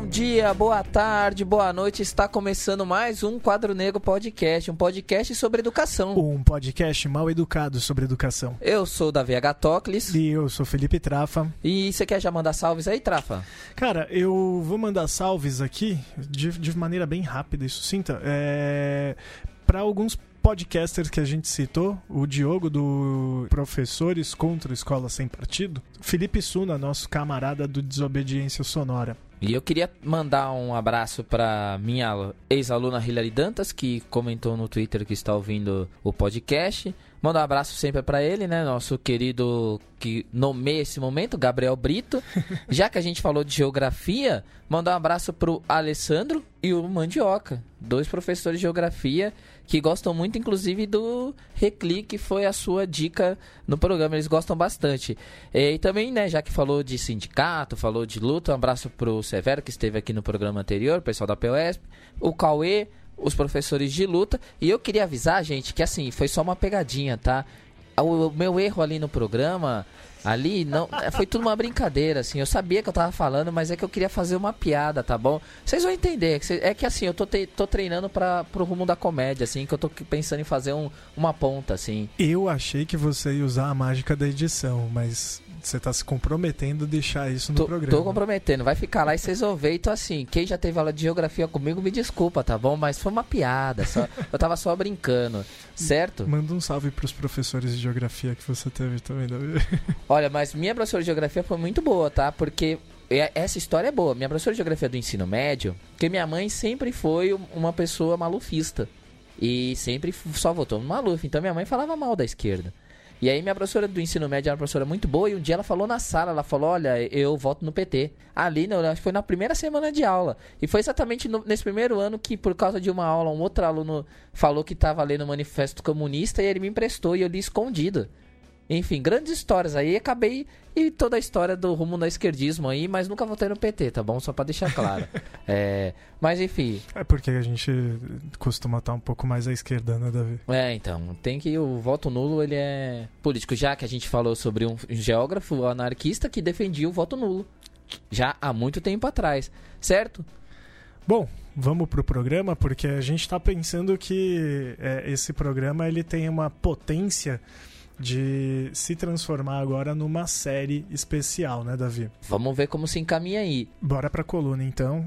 Bom dia, boa tarde, boa noite. Está começando mais um Quadro Negro Podcast, um podcast sobre educação. Um podcast mal educado sobre educação. Eu sou o Davi Agatocles. E eu sou Felipe Trafa. E você quer já mandar salves aí, Trafa? Cara, eu vou mandar salves aqui de, de maneira bem rápida e sucinta. É, para alguns podcasters que a gente citou, o Diogo do Professores contra Escola Sem Partido, Felipe Suna, nosso camarada do Desobediência Sonora. E eu queria mandar um abraço para minha ex-aluna Hilary Dantas, que comentou no Twitter que está ouvindo o podcast. Mandar um abraço sempre para ele, né? Nosso querido que nomeia esse momento, Gabriel Brito. Já que a gente falou de geografia, mandar um abraço pro Alessandro e o Mandioca, dois professores de geografia que gostam muito, inclusive, do Reclique, que foi a sua dica no programa. Eles gostam bastante. E também, né, já que falou de sindicato, falou de luta, um abraço pro Severo, que esteve aqui no programa anterior, pessoal da POSP, o Cauê, os professores de luta. E eu queria avisar, gente, que assim, foi só uma pegadinha, tá? O, o meu erro ali no programa Ali não, é, foi tudo uma brincadeira, assim. Eu sabia que eu tava falando, mas é que eu queria fazer uma piada, tá bom? Vocês vão entender. É que assim, eu tô, te, tô treinando para pro rumo da comédia, assim, que eu tô pensando em fazer um, uma ponta, assim. Eu achei que você ia usar a mágica da edição, mas você tá se comprometendo a deixar isso no tô, programa. Tô comprometendo, vai ficar lá e vocês vão ver. Então, assim, quem já teve aula de geografia comigo, me desculpa, tá bom? Mas foi uma piada, só, eu tava só brincando, certo? Manda um salve pros professores de geografia que você teve também, Davi. Olha, mas minha professora de geografia foi muito boa, tá? Porque essa história é boa. Minha professora de geografia do ensino médio, que minha mãe sempre foi uma pessoa malufista. E sempre só votou no Maluf. Então minha mãe falava mal da esquerda. E aí minha professora do ensino médio era uma professora muito boa e um dia ela falou na sala, ela falou, olha, eu voto no PT. Ali, não, acho que foi na primeira semana de aula. E foi exatamente no, nesse primeiro ano que, por causa de uma aula, um outro aluno falou que estava lendo o Manifesto Comunista e ele me emprestou e eu li escondido. Enfim, grandes histórias aí. Acabei e toda a história do rumo do esquerdismo aí, mas nunca votei no PT, tá bom? Só pra deixar claro. é, mas enfim. É porque a gente costuma estar um pouco mais à esquerda, né, Davi? É, então. Tem que. O voto nulo ele é político. Já que a gente falou sobre um geógrafo anarquista que defendia o voto nulo. Já há muito tempo atrás, certo? Bom, vamos pro programa, porque a gente está pensando que é, esse programa ele tem uma potência de se transformar agora numa série especial, né, Davi? Vamos ver como se encaminha aí. Bora pra coluna então.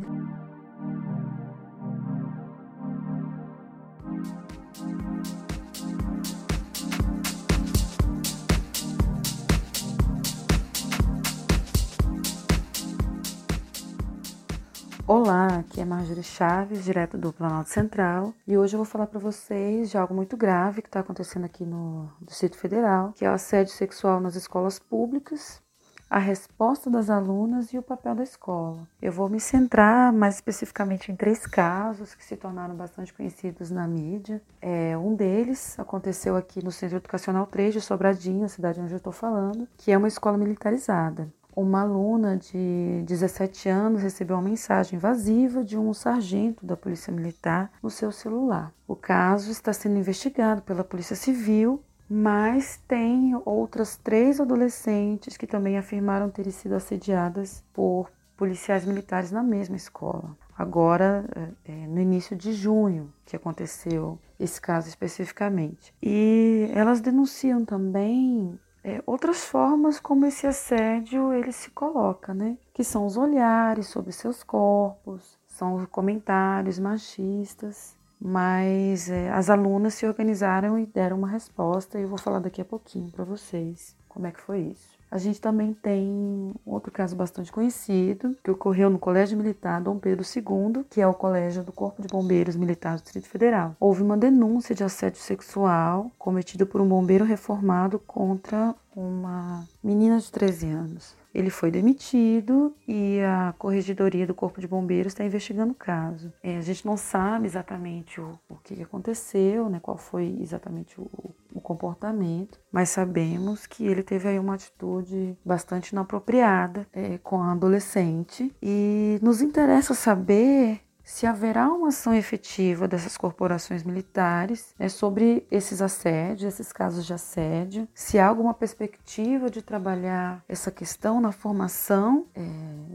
Olá, aqui é Marjorie Chaves, direto do Planalto Central, e hoje eu vou falar para vocês de algo muito grave que está acontecendo aqui no Distrito Federal, que é o assédio sexual nas escolas públicas, a resposta das alunas e o papel da escola. Eu vou me centrar mais especificamente em três casos que se tornaram bastante conhecidos na mídia. É, um deles aconteceu aqui no Centro Educacional 3 de Sobradinho, a cidade onde eu estou falando, que é uma escola militarizada uma aluna de 17 anos recebeu uma mensagem invasiva de um sargento da Polícia Militar no seu celular. O caso está sendo investigado pela Polícia Civil, mas tem outras três adolescentes que também afirmaram terem sido assediadas por policiais militares na mesma escola. Agora, é, no início de junho, que aconteceu esse caso especificamente. E elas denunciam também é, outras formas como esse assédio ele se coloca, né? Que são os olhares sobre seus corpos, são os comentários machistas, mas é, as alunas se organizaram e deram uma resposta e eu vou falar daqui a pouquinho para vocês como é que foi isso. A gente também tem outro caso bastante conhecido, que ocorreu no Colégio Militar Dom Pedro II, que é o colégio do Corpo de Bombeiros Militar do Distrito Federal. Houve uma denúncia de assédio sexual cometida por um bombeiro reformado contra uma menina de 13 anos. Ele foi demitido e a Corregedoria do Corpo de Bombeiros está investigando o caso. É, a gente não sabe exatamente o, o que aconteceu, né, qual foi exatamente o, o comportamento, mas sabemos que ele teve aí uma atitude bastante inapropriada é, com a adolescente e nos interessa saber se haverá uma ação efetiva dessas corporações militares né, sobre esses assédios, esses casos de assédio, se há alguma perspectiva de trabalhar essa questão na formação é,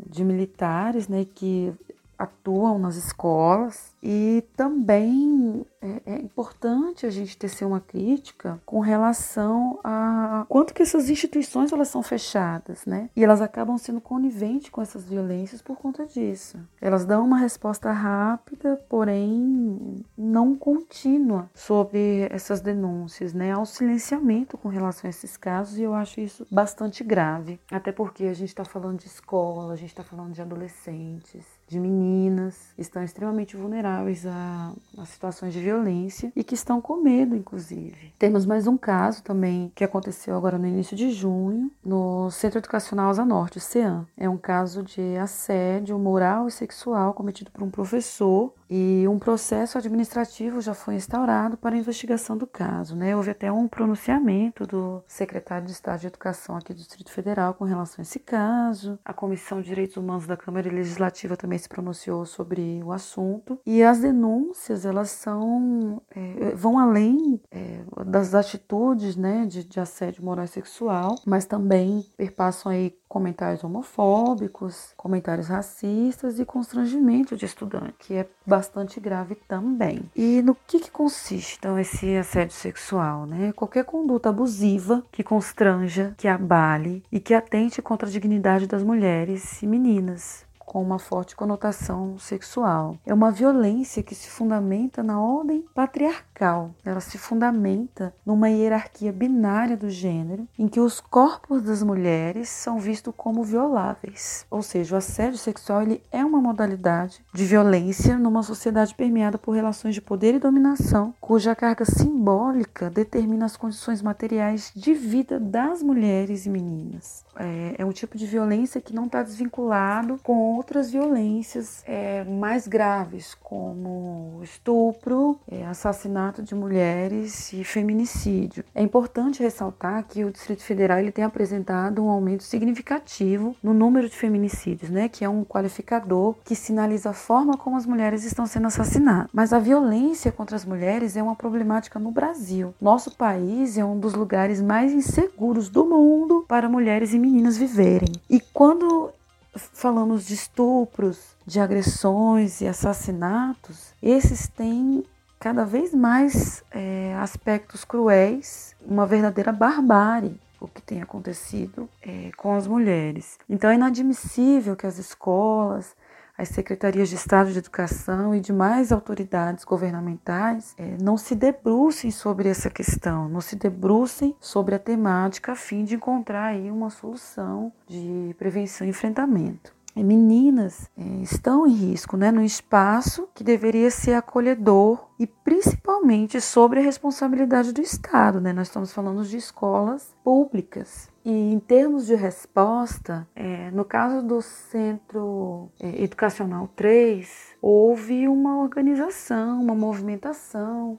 de militares, né, que atuam nas escolas e também é, é, importante a gente tecer uma crítica com relação a quanto que essas instituições elas são fechadas, né? E elas acabam sendo coniventes com essas violências por conta disso. Elas dão uma resposta rápida, porém não contínua sobre essas denúncias, né? Um silenciamento com relação a esses casos e eu acho isso bastante grave. Até porque a gente está falando de escola, a gente está falando de adolescentes, de meninas, estão extremamente vulneráveis vulneráveis a, a, situações de violência e que estão com medo, inclusive. Temos mais um caso também que aconteceu agora no início de junho, no Centro Educacional Asa Norte, o CEAM. É um caso de assédio moral e sexual cometido por um professor e um processo administrativo já foi instaurado para a investigação do caso. Né? Houve até um pronunciamento do secretário de Estado de Educação aqui do Distrito Federal com relação a esse caso. A Comissão de Direitos Humanos da Câmara Legislativa também se pronunciou sobre o assunto. E as denúncias, elas são é, vão além é, das atitudes né, de, de assédio moral e sexual, mas também perpassam aí comentários homofóbicos, comentários racistas e constrangimento de estudante, que é bastante grave também. E no que, que consiste então esse assédio sexual, né? Qualquer conduta abusiva que constranja, que abale e que atente contra a dignidade das mulheres e meninas, com uma forte conotação sexual. É uma violência que se fundamenta na ordem patriarcal. Ela se fundamenta numa hierarquia binária do gênero, em que os corpos das mulheres são vistos como violáveis. Ou seja, o assédio sexual ele é uma modalidade de violência numa sociedade permeada por relações de poder e dominação, cuja carga simbólica determina as condições materiais de vida das mulheres e meninas. É, é um tipo de violência que não está desvinculado com outras violências é, mais graves, como estupro, é, assassinato de mulheres e feminicídio. É importante ressaltar que o Distrito Federal ele tem apresentado um aumento significativo no número de feminicídios, né, que é um qualificador que sinaliza a forma como as mulheres estão sendo assassinadas. Mas a violência contra as mulheres é uma problemática no Brasil. Nosso país é um dos lugares mais inseguros do mundo para mulheres e meninas viverem. E quando falamos de estupros, de agressões e assassinatos, esses têm cada vez mais é, aspectos cruéis, uma verdadeira barbárie o que tem acontecido é, com as mulheres. Então é inadmissível que as escolas, as secretarias de Estado de Educação e demais autoridades governamentais é, não se debrucem sobre essa questão, não se debrucem sobre a temática a fim de encontrar aí uma solução de prevenção e enfrentamento. E meninas é, estão em risco, né, no espaço que deveria ser acolhedor e principalmente sobre a responsabilidade do Estado, né? Nós estamos falando de escolas públicas. E em termos de resposta, é, no caso do Centro é, Educacional 3, houve uma organização, uma movimentação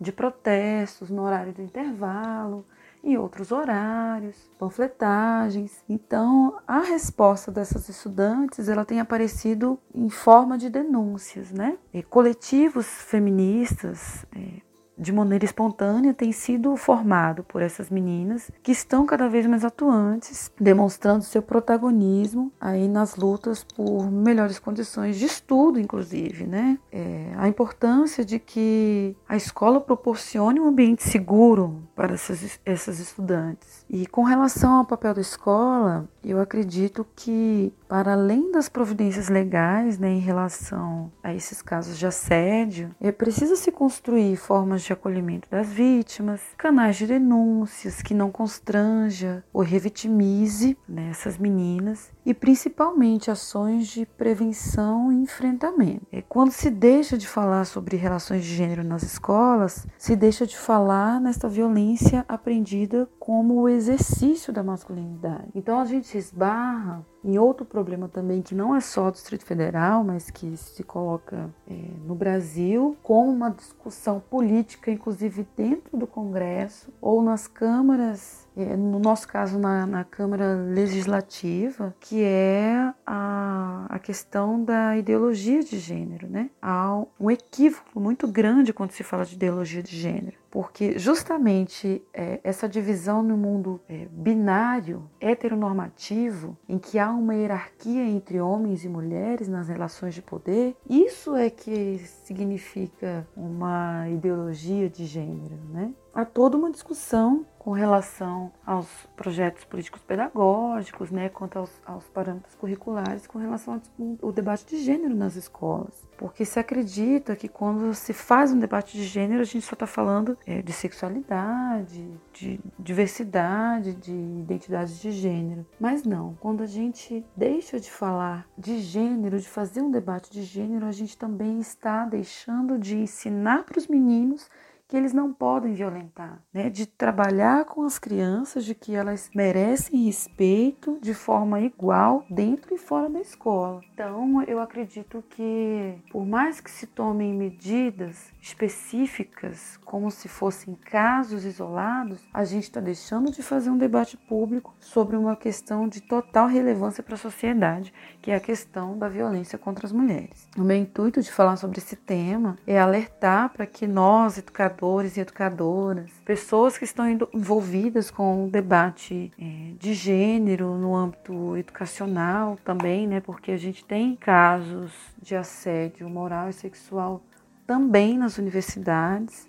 de protestos no horário do intervalo, em outros horários, panfletagens. Então, a resposta dessas estudantes, ela tem aparecido em forma de denúncias, né? E coletivos feministas, é, de maneira espontânea tem sido formado por essas meninas que estão cada vez mais atuantes, demonstrando seu protagonismo aí nas lutas por melhores condições de estudo, inclusive, né? É, a importância de que a escola proporcione um ambiente seguro para essas, essas estudantes. E com relação ao papel da escola, eu acredito que, para além das providências legais né, em relação a esses casos de assédio, é preciso se construir formas de acolhimento das vítimas, canais de denúncias que não constranja ou revitimize né, essas meninas e principalmente ações de prevenção e enfrentamento. É, quando se deixa de falar sobre relações de gênero nas escolas, se deixa de falar nesta violência aprendida como o exercício da masculinidade. Então a gente se esbarra em outro problema também que não é só do Distrito Federal, mas que se coloca é, no Brasil como uma discussão política, inclusive dentro do Congresso ou nas câmaras, é, no nosso caso na, na Câmara Legislativa, que é a, a questão da ideologia de gênero, né? Há um equívoco muito grande quando se fala de ideologia de gênero, porque justamente é, essa divisão no mundo é, binário, heteronormativo, em que há uma hierarquia entre homens e mulheres nas relações de poder, isso é que significa uma ideologia de gênero, né? Há toda uma discussão com relação aos projetos políticos pedagógicos, né, quanto aos, aos parâmetros curriculares, com relação ao debate de gênero nas escolas. Porque se acredita que quando se faz um debate de gênero, a gente só está falando é, de sexualidade, de diversidade, de identidades de gênero. Mas não, quando a gente deixa de falar de gênero, de fazer um debate de gênero, a gente também está deixando de ensinar para os meninos que eles não podem violentar, né? De trabalhar com as crianças, de que elas merecem respeito de forma igual dentro e fora da escola. Então, eu acredito que, por mais que se tomem medidas específicas, como se fossem casos isolados, a gente está deixando de fazer um debate público sobre uma questão de total relevância para a sociedade, que é a questão da violência contra as mulheres. O meu intuito de falar sobre esse tema é alertar para que nós, educadores, e educadoras, pessoas que estão envolvidas com o debate é, de gênero no âmbito educacional também, né? Porque a gente tem casos de assédio moral e sexual também nas universidades.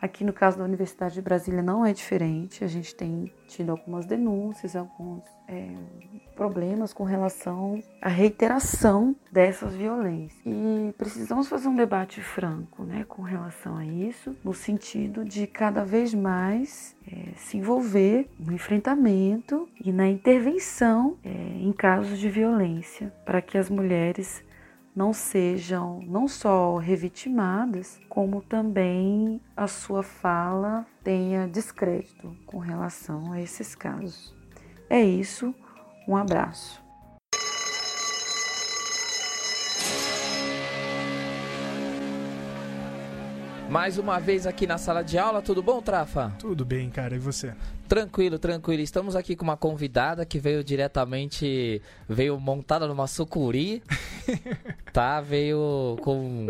Aqui no caso da Universidade de Brasília não é diferente, a gente tem tido algumas denúncias, alguns é, problemas com relação à reiteração dessas violências. E precisamos fazer um debate franco né, com relação a isso, no sentido de cada vez mais é, se envolver no enfrentamento e na intervenção é, em casos de violência, para que as mulheres não sejam não só revitimadas, como também a sua fala tenha descrédito com relação a esses casos. É isso, um abraço. Mais uma vez aqui na sala de aula, tudo bom, Trafa? Tudo bem, cara, e você? Tranquilo, tranquilo. Estamos aqui com uma convidada que veio diretamente, veio montada numa sucuri, tá? Veio com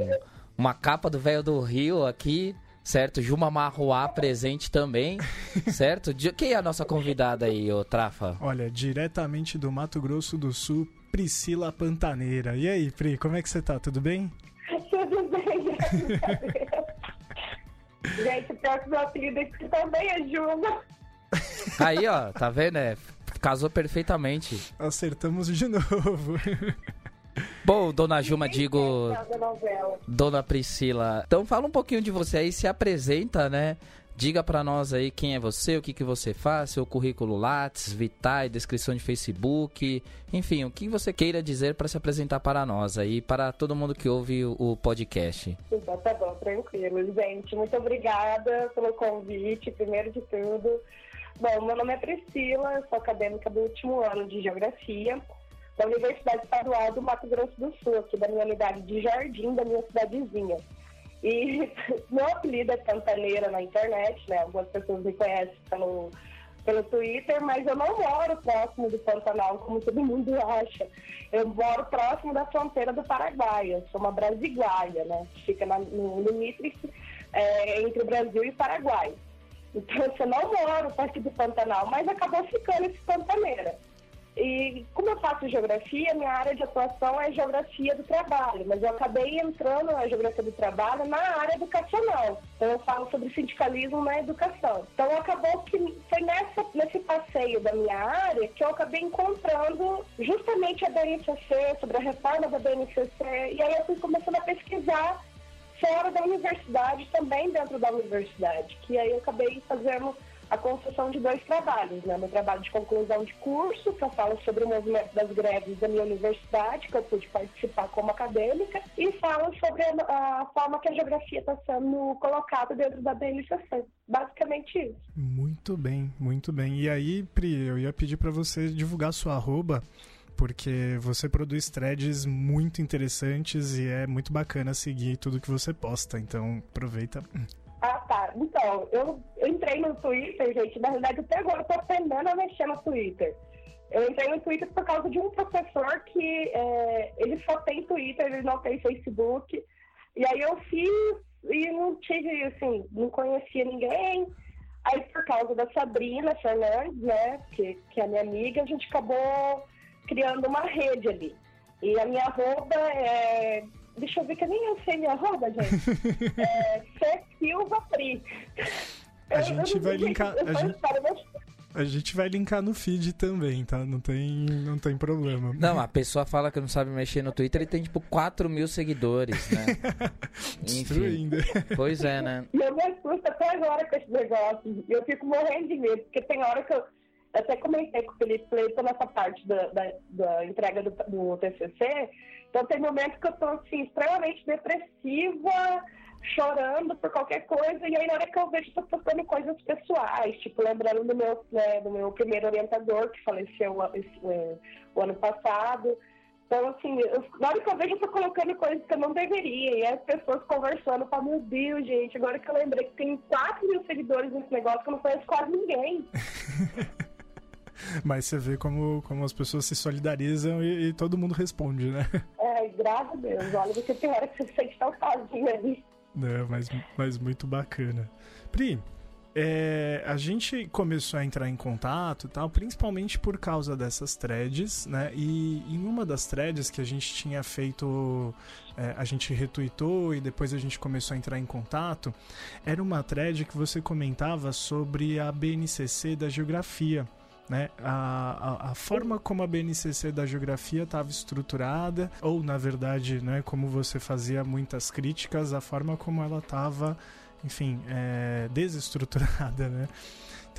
uma capa do velho do Rio aqui, certo? Juma Marruá presente também, certo? Quem é a nossa convidada aí, ô Trafa? Olha, diretamente do Mato Grosso do Sul, Priscila Pantaneira. E aí, Pri, como é que você tá? Tudo bem? Tudo bem. Gente, pior que meu apelido aqui também é Juma. Aí, ó, tá vendo? É, casou perfeitamente. Acertamos de novo. Bom, dona Juma, digo. Dona Priscila. Então fala um pouquinho de você aí, se apresenta, né? Diga para nós aí quem é você, o que, que você faz, seu currículo Lattes, Vitae, descrição de Facebook, enfim, o que você queira dizer para se apresentar para nós aí, para todo mundo que ouve o podcast. Então, tá bom, tranquilo. Gente, muito obrigada pelo convite, primeiro de tudo. Bom, meu nome é Priscila, sou acadêmica do último ano de Geografia da Universidade Estadual do Mato Grosso do Sul, aqui da minha unidade de Jardim, da minha cidadezinha. E meu apelido é Pantaneira na internet, né? Algumas pessoas me conhecem pelo, pelo Twitter, mas eu não moro próximo do Pantanal, como todo mundo acha. Eu moro próximo da fronteira do Paraguai. Eu sou uma brasiguaia, né? Fica na, no limite é, entre o Brasil e o Paraguai. Então, eu não moro perto do Pantanal, mas acabou ficando esse Pantaneira. E como eu faço geografia, minha área de atuação é geografia do trabalho, mas eu acabei entrando na geografia do trabalho na área educacional. Então eu falo sobre sindicalismo na educação. Então acabou que foi nessa, nesse passeio da minha área que eu acabei encontrando justamente a BNCC, sobre a reforma da BNCC, e aí eu fui começando a pesquisar fora da universidade, também dentro da universidade, que aí eu acabei fazendo a construção de dois trabalhos, né? Meu trabalho de conclusão de curso, que eu falo sobre o movimento das greves da minha universidade, que eu pude participar como acadêmica, e falo sobre a, a forma que a geografia está sendo colocada dentro da BNCC. Basicamente isso. Muito bem, muito bem. E aí, Pri, eu ia pedir para você divulgar sua arroba porque você produz threads muito interessantes e é muito bacana seguir tudo que você posta. Então, aproveita. Então, eu, entrei no Twitter, gente. Na verdade, até agora eu tô aprendendo a mexer no Twitter. Eu entrei no Twitter por causa de um professor que é, ele só tem Twitter, ele não tem Facebook. E aí eu fiz e não tive, assim, não conhecia ninguém. Aí por causa da Sabrina Fernandes, né, que, que é minha amiga, a gente acabou criando uma rede ali. E a minha arroba é. Deixa eu ver que eu nem eu sei minha arroba, gente. é C Silva Pri. A gente vai linkar. A gente, a gente vai linkar no feed também, tá? Não tem, não tem problema. Não, a pessoa fala que não sabe mexer no Twitter e tem tipo 4 mil seguidores, né? Destruindo. Pois é, né? E eu me assusto até agora com esse negócio. Eu fico morrendo de medo, porque tem hora que eu. Eu até comentei com o Felipe Cleiton nessa parte da, da, da entrega do, do TCC. Então, tem momentos que eu tô, assim, extremamente depressiva, chorando por qualquer coisa, e aí na hora que eu vejo, tô postando coisas pessoais, tipo, lembrando do meu, né, do meu primeiro orientador, que faleceu esse, é, o ano passado. Então, assim, eu, na hora que eu vejo, eu tô colocando coisas que eu não deveria, e as pessoas conversando, falam, meu Deus, gente, agora que eu lembrei que tem 4 mil seguidores nesse negócio, que eu não conheço quase ninguém. Mas você vê como, como as pessoas se solidarizam e, e todo mundo responde, né? É, graças a Deus. Olha, você tem hora que você se sente tão sozinho ali. É, mas, mas muito bacana. Pri, é, a gente começou a entrar em contato tal, principalmente por causa dessas threads, né? E em uma das threads que a gente tinha feito, é, a gente retweetou e depois a gente começou a entrar em contato, era uma thread que você comentava sobre a BNCC da geografia. Né? A, a, a, forma como a BNCC da geografia estava estruturada, ou na verdade, né, como você fazia muitas críticas, a forma como ela estava, enfim, é, desestruturada. Né?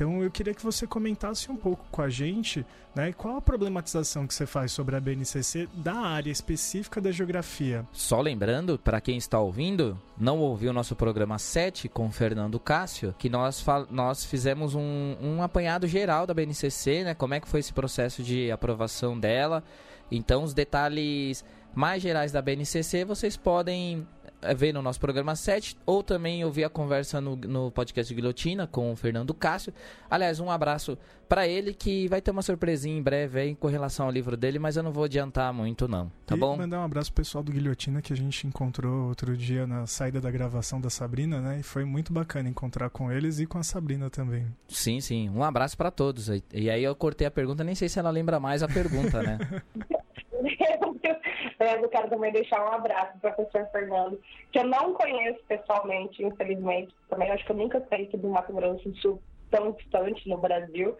Então eu queria que você comentasse um pouco com a gente, né, qual a problematização que você faz sobre a BNCC da área específica da geografia. Só lembrando, para quem está ouvindo, não ouviu o nosso programa 7 com Fernando Cássio, que nós, nós fizemos um, um apanhado geral da BNCC, né, como é que foi esse processo de aprovação dela. Então os detalhes mais gerais da BNCC vocês podem ver no nosso programa 7, ou também ouvir a conversa no, no podcast de Guilhotina com o Fernando Cássio. Aliás, um abraço para ele que vai ter uma surpresinha em breve aí com relação ao livro dele, mas eu não vou adiantar muito não, tá e bom? mandar um abraço pro pessoal do Guilhotina que a gente encontrou outro dia na saída da gravação da Sabrina, né? E foi muito bacana encontrar com eles e com a Sabrina também. Sim, sim. Um abraço para todos. E aí eu cortei a pergunta, nem sei se ela lembra mais a pergunta, né? eu quero também deixar um abraço para o professor Fernando, que eu não conheço pessoalmente, infelizmente. Também acho que eu nunca saí do Mato Grosso do Sul tão distante no Brasil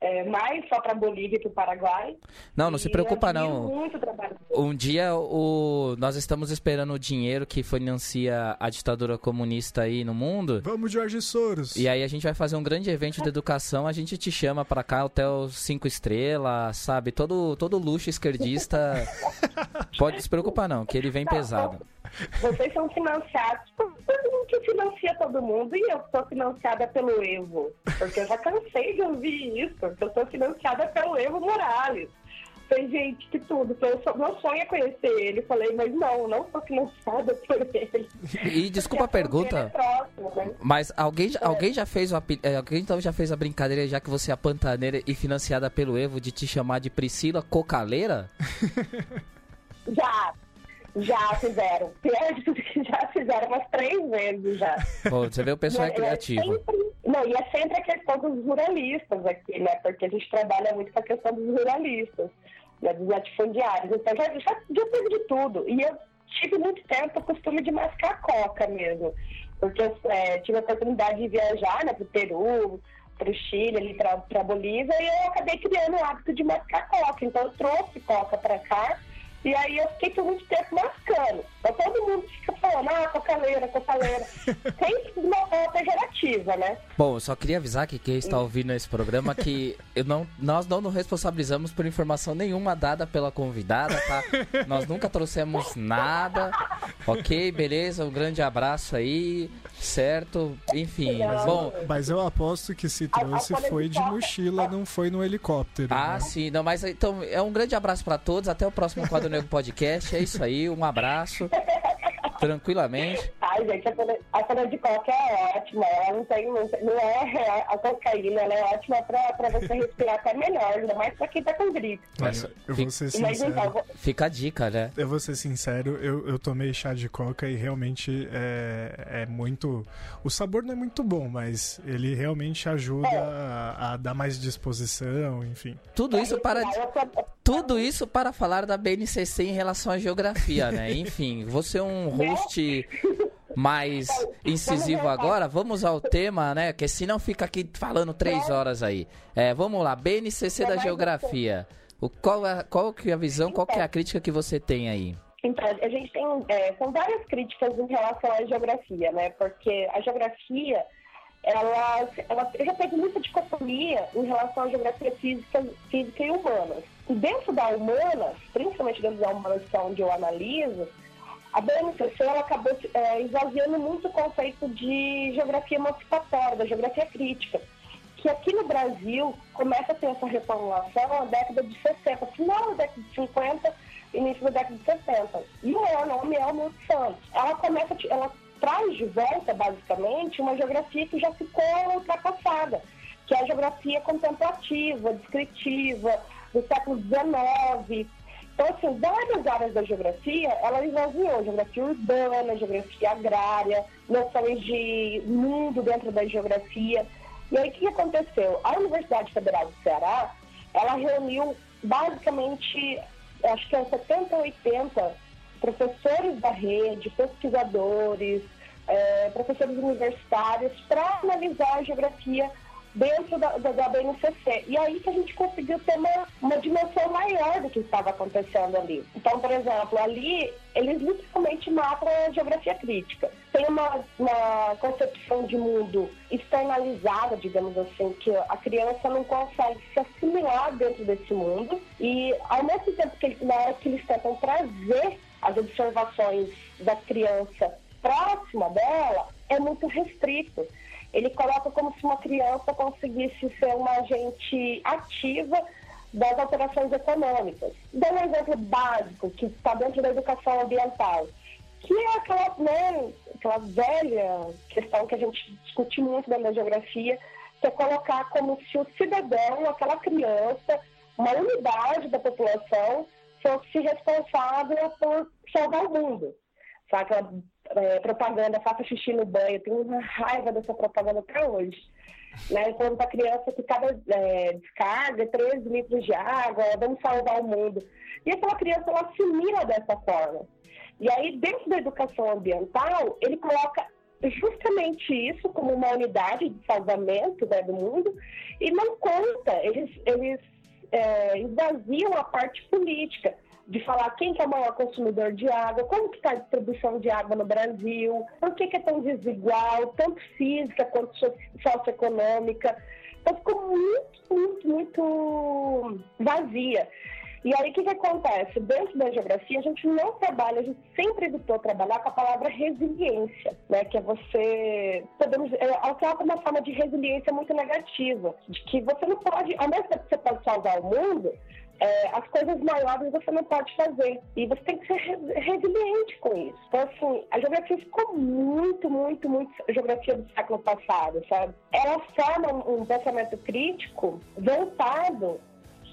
é, mais só para Bolívia e para o Paraguai. Não, não se preocupa não. Muito trabalho. Um dia o nós estamos esperando o dinheiro que financia a ditadura comunista aí no mundo. Vamos Jorge Soros. E aí a gente vai fazer um grande evento de educação, a gente te chama para cá, hotel cinco estrelas, sabe? Todo todo luxo esquerdista. Pode se preocupar não, que ele vem pesado. Vocês são financiados por todo mundo que financia todo mundo e eu sou financiada pelo Evo. Porque eu já cansei de ouvir isso, que eu sou financiada pelo Evo Morales. Tem gente que tudo. Eu meu sonho é conhecer ele. Falei, mas não, não sou financiada por ele. E desculpa a pergunta. É próximo, né? Mas alguém, é. alguém já fez o, é, alguém então já fez a brincadeira, já que você é pantaneira e financiada pelo Evo, de te chamar de Priscila Cocaleira? Já, já fizeram. Pior de tudo que já fizeram umas três vezes já. Pô, você vê o pessoal é, é criativo. É sempre, não, e é sempre a questão dos ruralistas aqui, né? Porque a gente trabalha muito com a questão dos ruralistas, né? dos latifundiários. Então já, já, já teve de tudo. E eu tive muito tempo o costume de mascar coca mesmo. Porque eu é, tive a oportunidade de viajar né, para o Peru, para o Chile, ali para a Bolívia, e eu acabei criando o hábito de mascar coca. Então eu trouxe coca para cá e aí eu fiquei por muito tempo mascando. Então todo mundo fica falando, ah, cocaleira, cocaleira. Sempre de uma forma pejorativa, né? Bom, eu só queria avisar que quem está ouvindo esse programa que eu não, nós não nos responsabilizamos por informação nenhuma dada pela convidada, tá? Nós nunca trouxemos nada. Ok, beleza? Um grande abraço aí, certo? Enfim, mas bom. Mas eu aposto que se trouxe foi de mochila, não foi no helicóptero. Ah, né? sim, não, mas então é um grande abraço para todos. Até o próximo quadro Nego Podcast. É isso aí, um abraço. Tranquilamente. Ai, gente, a cana de coca é ótima. Ela não tem, não, não é a cocaína, ela é ótima pra, pra você respirar até melhor, ainda mais pra quem tá com gripe. Mas, eu vou ser sincero. Então, fica a dica, né? Eu vou ser sincero, eu, eu tomei chá de coca e realmente é, é muito. O sabor não é muito bom, mas ele realmente ajuda é. a, a, dar mais disposição, enfim. Tudo isso para. Tudo isso para falar da BNCC em relação à geografia, né? Enfim, você é um host mais incisivo agora. Vamos ao tema, né? Que senão fica aqui falando três horas aí. É, vamos lá, BNCC da geografia. O, qual, é, qual que é a visão, qual que é a crítica que você tem aí? Então, a gente tem é, são várias críticas em relação à geografia, né? Porque a geografia ela, ela já teve muita dicotomia em relação à geografia física, física e humanas. E dentro da humanas, principalmente dentro da humanas, que é onde eu analiso, a BNCC ela acabou é, esvaziando muito o conceito de geografia emancipatória, da geografia crítica, que aqui no Brasil começa a ter essa reformulação na década de 60, final da década de 50, início da década de 60. E o nome é o Santos. Ela começa, ela traz de volta, basicamente, uma geografia que já ficou ultrapassada, que é a geografia contemplativa, descritiva, do século XIX. Então, assim, várias áreas da geografia, ela esvaziou, geografia urbana, geografia agrária, noções de mundo dentro da geografia. E aí, o que aconteceu? A Universidade Federal do Ceará, ela reuniu basicamente, acho que é 70, 80 professores da rede, pesquisadores, é, professores universitários, para analisar a geografia dentro da, da, da, BNCC. E aí que a gente conseguiu ter uma, uma dimensão maior do que estava acontecendo ali. Então, por exemplo, ali eles literalmente matam a geografia crítica. Tem uma, uma concepção de mundo externalizada, digamos assim, que a criança não consegue se assimilar dentro desse mundo e ao mesmo tempo que na hora que eles tentam trazer as observações da criança próxima dela, é muito restrito. Ele coloca como se uma criança conseguisse ser uma agente ativa das alterações econômicas. Dá um exemplo básico que está dentro da educação ambiental, que é aquela, né, aquela velha questão que a gente discute muito na geografia, que é colocar como se o cidadão, aquela criança, uma unidade da população, fosse responsável por salvar o mundo. Sabe é, propaganda, faça xixi no banho, eu tenho uma raiva dessa propaganda até hoje. Né, para a criança que cada é, descarga 13 litros de água, vamos salvar o mundo. E aquela criança, ela se mira dessa forma. E aí, dentro da educação ambiental, ele coloca justamente isso como uma unidade de salvamento né, do mundo e não conta, eles, eles é, esvaziam a parte política de falar quem que é o maior consumidor de água, como que está a distribuição de água no Brasil, por que, que é tão desigual, tanto física quanto socioeconômica. Então ficou muito, muito, muito vazia. E aí o que, que acontece? Dentro da geografia a gente não trabalha, a gente sempre evitou trabalhar com a palavra resiliência, né? Que é você. Podemos. É, uma forma de resiliência muito negativa. De que você não pode, ao mesmo tempo que você pode salvar o mundo, é, as coisas maiores você não pode fazer. E você tem que ser resiliente com isso. Então, assim, a geografia ficou muito, muito, muito geografia do século passado, sabe? Ela forma um pensamento crítico voltado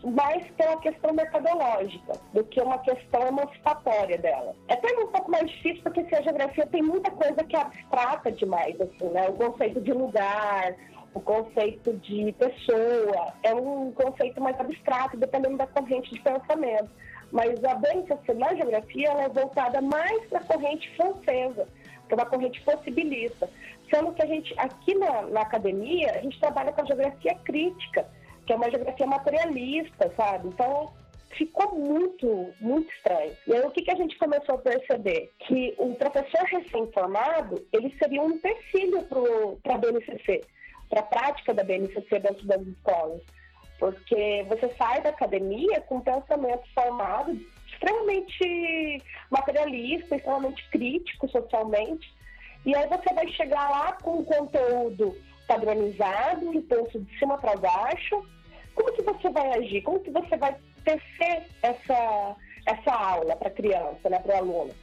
mais pela questão mercadológica do que uma questão emancipatória dela. É até um pouco mais difícil porque se a geografia tem muita coisa que é abstrata demais, assim, né? O conceito de lugar, o conceito de pessoa é um conceito mais abstrato, dependendo da corrente de pensamento. Mas a BNCC na geografia é voltada mais para a corrente francesa, para uma corrente possibilista. Sendo que a gente, aqui na, na academia, a gente trabalha com a geografia crítica, que é uma geografia materialista, sabe? Então, ficou muito, muito estranho. E aí o que, que a gente começou a perceber? Que o professor recém-formado, ele seria um empecilho para a BNCC para a prática da BNCC dentro das escolas. Porque você sai da academia com um pensamento formado extremamente materialista, extremamente crítico socialmente, e aí você vai chegar lá com um conteúdo padronizado, penso de cima para baixo. Como que você vai agir? Como que você vai tecer essa, essa aula para a criança, né, para o aluno?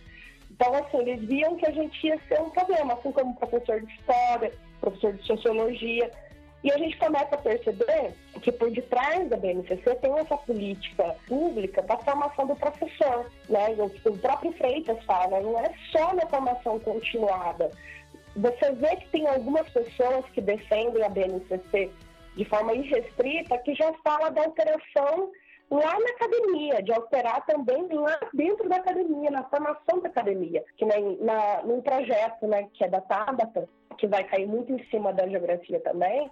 Então, assim, eles viam que a gente ia ser um problema, assim como professor de história, professor de sociologia. E a gente começa a perceber que por detrás da BNCC tem essa política pública da formação do professor. Né? O próprio Freitas fala, não é só na formação continuada. Você vê que tem algumas pessoas que defendem a BNCC de forma irrestrita, que já fala da alteração lá na academia, de alterar também lá dentro da academia, na formação da academia, que nem na, num projeto né, que é da Tabata, que vai cair muito em cima da geografia também,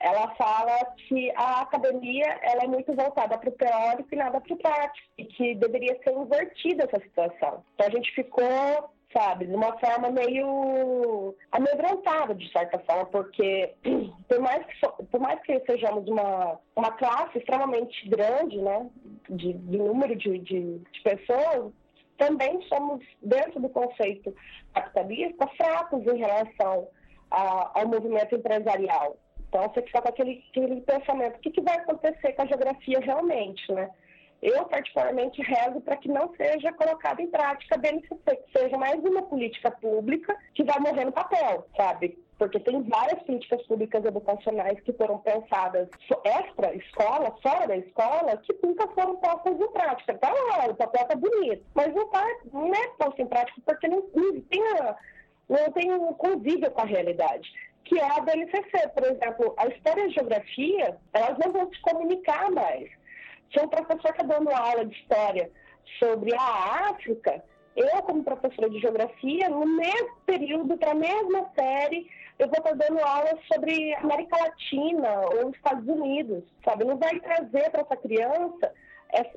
ela fala que a academia ela é muito voltada para o teórico e nada para o prático, e que deveria ser invertida essa situação. Então a gente ficou sabe? De uma forma meio amedrontada, de certa forma, porque por mais que, por mais que sejamos uma, uma classe extremamente grande, né, de, de número de, de, de pessoas, também somos, dentro do conceito capitalista, fracos em relação a, ao movimento empresarial. Então, você fica com aquele, aquele pensamento, o que, que vai acontecer com a geografia realmente, né? Eu, particularmente, rezo para que não seja colocado em prática BNCC, que seja mais uma política pública que vai morrer no papel, sabe? Porque tem várias políticas públicas educacionais que foram pensadas extra escola, fora da escola, que nunca foram postas em prática. Então, o papel está bonito, mas não, tá, não é posto em prática porque não, não tem, não tem um convívio com a realidade que é a BNCC. Por exemplo, a história e a geografia, elas não vão se comunicar mais. Se um professor está dando aula de história sobre a África, eu, como professora de geografia, no mesmo período, para a mesma série, eu vou estar dando aula sobre América Latina ou Estados Unidos, sabe? Não vai trazer para essa criança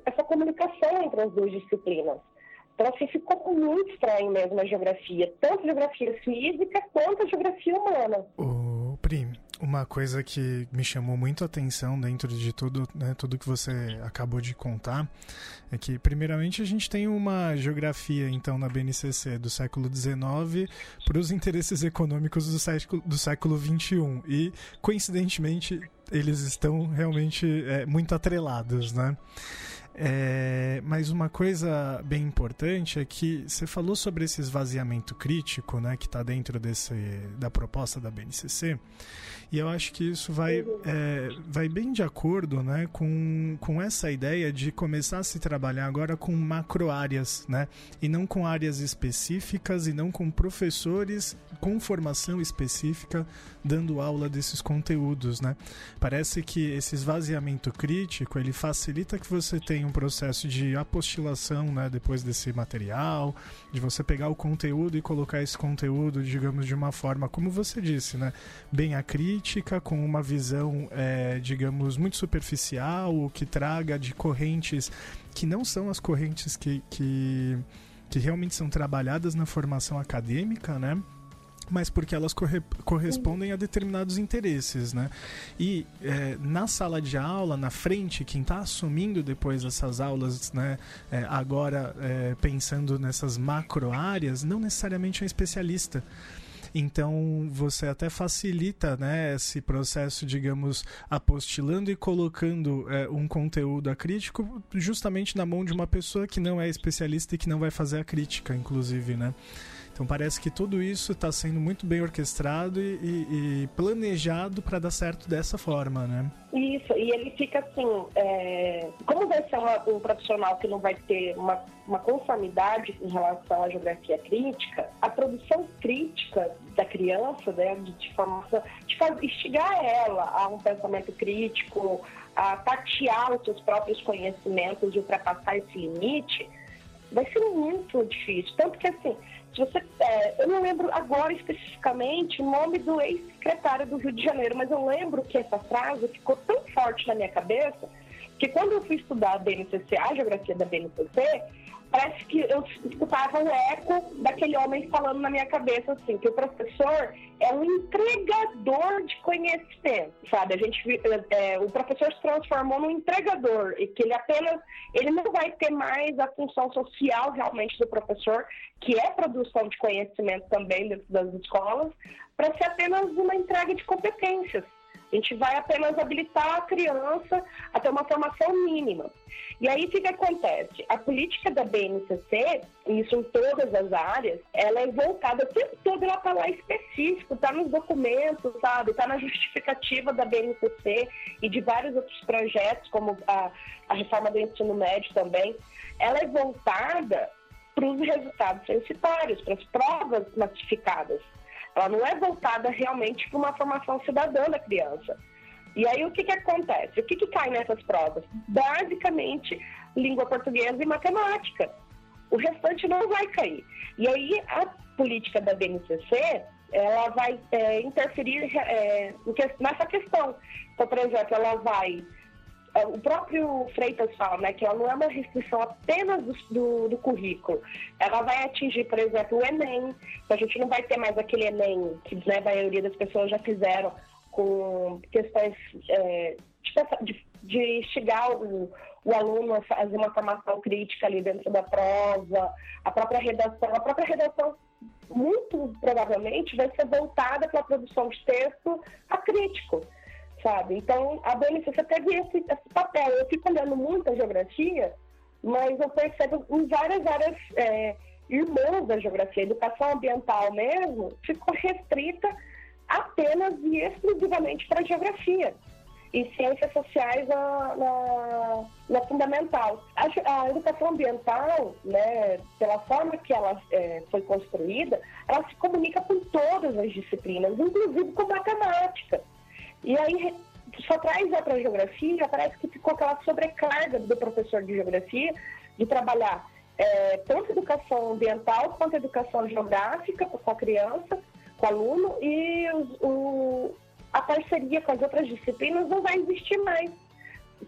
essa, comunicação entre as duas disciplinas. Então, assim, ficou muito estranho mesmo a geografia, tanto a geografia física quanto a geografia humana. Ô, Prim, uma coisa que me chamou muito a atenção dentro de tudo, né, tudo que você acabou de contar, é que, primeiramente, a gente tem uma geografia, então, na BNCC do século XIX para os interesses econômicos do século, do século XXI. E, coincidentemente, eles estão realmente é, muito atrelados, né? É, mas uma coisa bem importante é que você falou sobre esse esvaziamento crítico, né, que está dentro desse, da proposta da BNCC. E eu acho que isso vai, é, vai bem de acordo né, com, com essa ideia de começar a se trabalhar agora com macro áreas, né? E não com áreas específicas e não com professores com formação específica dando aula desses conteúdos, né? Parece que esse esvaziamento crítico ele facilita que você tenha um processo de apostilação, né? Depois desse material, de você pegar o conteúdo e colocar esse conteúdo, digamos, de uma forma, como você disse, né? Bem acrítica, com uma visão, é, digamos, muito superficial, o que traga de correntes que não são as correntes que, que, que realmente são trabalhadas na formação acadêmica, né? mas porque elas corre correspondem a determinados interesses, né? E é, na sala de aula, na frente, quem está assumindo depois essas aulas, né? É, agora é, pensando nessas macro áreas, não necessariamente é um especialista. Então você até facilita né, esse processo, digamos, apostilando e colocando é, um conteúdo acrítico justamente na mão de uma pessoa que não é especialista e que não vai fazer a crítica, inclusive, né? Então parece que tudo isso está sendo muito bem orquestrado e, e, e planejado para dar certo dessa forma, né? Isso, e ele fica assim, é... como vai ser uma, um profissional que não vai ter uma, uma conformidade em relação à geografia crítica, a produção crítica da criança, né, de, de formação, de fazer, instigar ela a um pensamento crítico, a tatear os seus próprios conhecimentos e ultrapassar esse limite, vai ser muito difícil. Tanto que assim, você, é, eu não lembro agora especificamente o nome do ex-secretário do Rio de Janeiro, mas eu lembro que essa frase ficou tão forte na minha cabeça que quando eu fui estudar a BNCC, a geografia da BNCC, parece que eu escutava o eco daquele homem falando na minha cabeça assim, que o professor é um entregador de conhecimento, sabe? A gente, é, é, o professor se transformou num entregador e que ele apenas, ele não vai ter mais a função social realmente do professor, que é produção de conhecimento também dentro das escolas, para ser apenas uma entrega de competências A gente vai apenas habilitar a criança a ter uma formação mínima. E aí o que, acontece? A política da BNCC, isso em todas as áreas, ela é voltada o tempo todo ela está lá específico, está nos documentos, sabe? Está na justificativa da BNCC e de vários outros projetos, como a, a reforma do ensino médio também. Ela é voltada para os resultados censitários, para as provas notificadas. Ela não é voltada realmente para uma formação cidadã da criança. E aí o que, que acontece? O que, que cai nessas provas? Basicamente, língua portuguesa e matemática. O restante não vai cair. E aí a política da BNCC ela vai é, interferir é, nessa questão. Então, por exemplo, ela vai o próprio Freitas fala, né, que ela não é uma restrição apenas do, do, do, currículo. Ela vai atingir, por exemplo, o Enem. Então, a gente não vai ter mais aquele Enem que né, a maioria das pessoas já fizeram com questões é, de, de instigar o, o aluno a fazer uma formação crítica ali dentro da prova, a própria redação. A própria redação, muito provavelmente, vai ser voltada para a produção de texto a crítico sabe? Então, a BNCC teve esse, esse papel. Eu fico olhando muito a geografia, mas eu percebo em várias áreas é, irmãs da geografia, a educação ambiental mesmo, ficou restrita apenas e exclusivamente para a geografia. E ciências sociais na, na, na fundamental. A, a, educação ambiental, né, pela forma que ela é, foi construída, ela se comunica com todas as disciplinas, inclusive com matemática. E aí só traz já para a geografia, parece que ficou aquela sobrecarga do professor de geografia de trabalhar é, tanto educação ambiental quanto educação geográfica com a criança, com o aluno, e os, o, a parceria com as outras disciplinas não vai existir mais,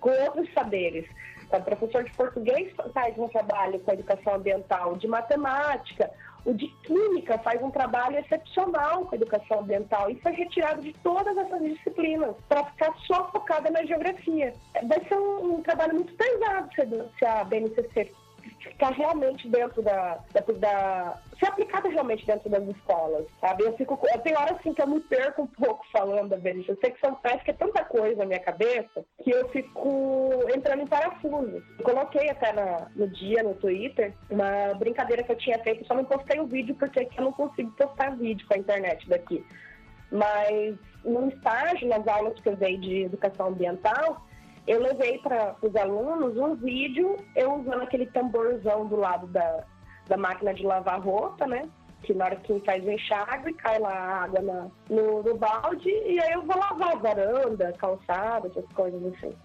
com outros saberes. Então, o professor de português faz um trabalho com a educação ambiental, de matemática, o de Química faz um trabalho excepcional com a educação ambiental e foi retirado de todas essas disciplinas para ficar só focada na geografia. Vai ser um, um trabalho muito pesado se a BNCC ficar realmente dentro da, da, da, ser aplicada realmente dentro das escolas, sabe? Eu fico, eu tenho horas assim que eu me perco um pouco falando Beliche. Eu sei que são, parece que é tanta coisa na minha cabeça que eu fico entrando em parafuso. Eu coloquei até na, no dia no Twitter uma brincadeira que eu tinha feito, só não postei o vídeo porque eu não consigo postar vídeo com a internet daqui. Mas no estágio, nas aulas que eu dei de educação ambiental, eu levei para os alunos um vídeo, eu usando aquele tamborzão do lado da, da máquina de lavar roupa, né? Que na hora que faz o enxágue, cai lá a água na, no, no balde, e aí eu vou lavar a varanda, calçada, essas coisas assim.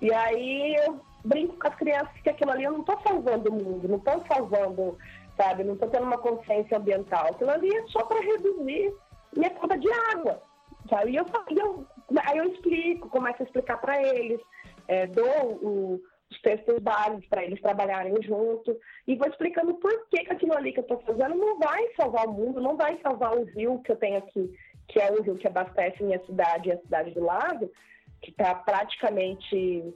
E aí eu brinco com as crianças que aquilo ali eu não estou salvando o mundo, não estou salvando, sabe, não estou tendo uma consciência ambiental. Aquilo ali é só para reduzir minha conta de água. Sabe? E eu, eu, aí eu explico, começo a explicar para eles é, dou o, os textos básicos para eles trabalharem junto e vou explicando por que, que aquilo ali que eu estou fazendo não vai salvar o mundo, não vai salvar o rio que eu tenho aqui, que é o rio que abastece minha cidade e a cidade do lado, que está praticamente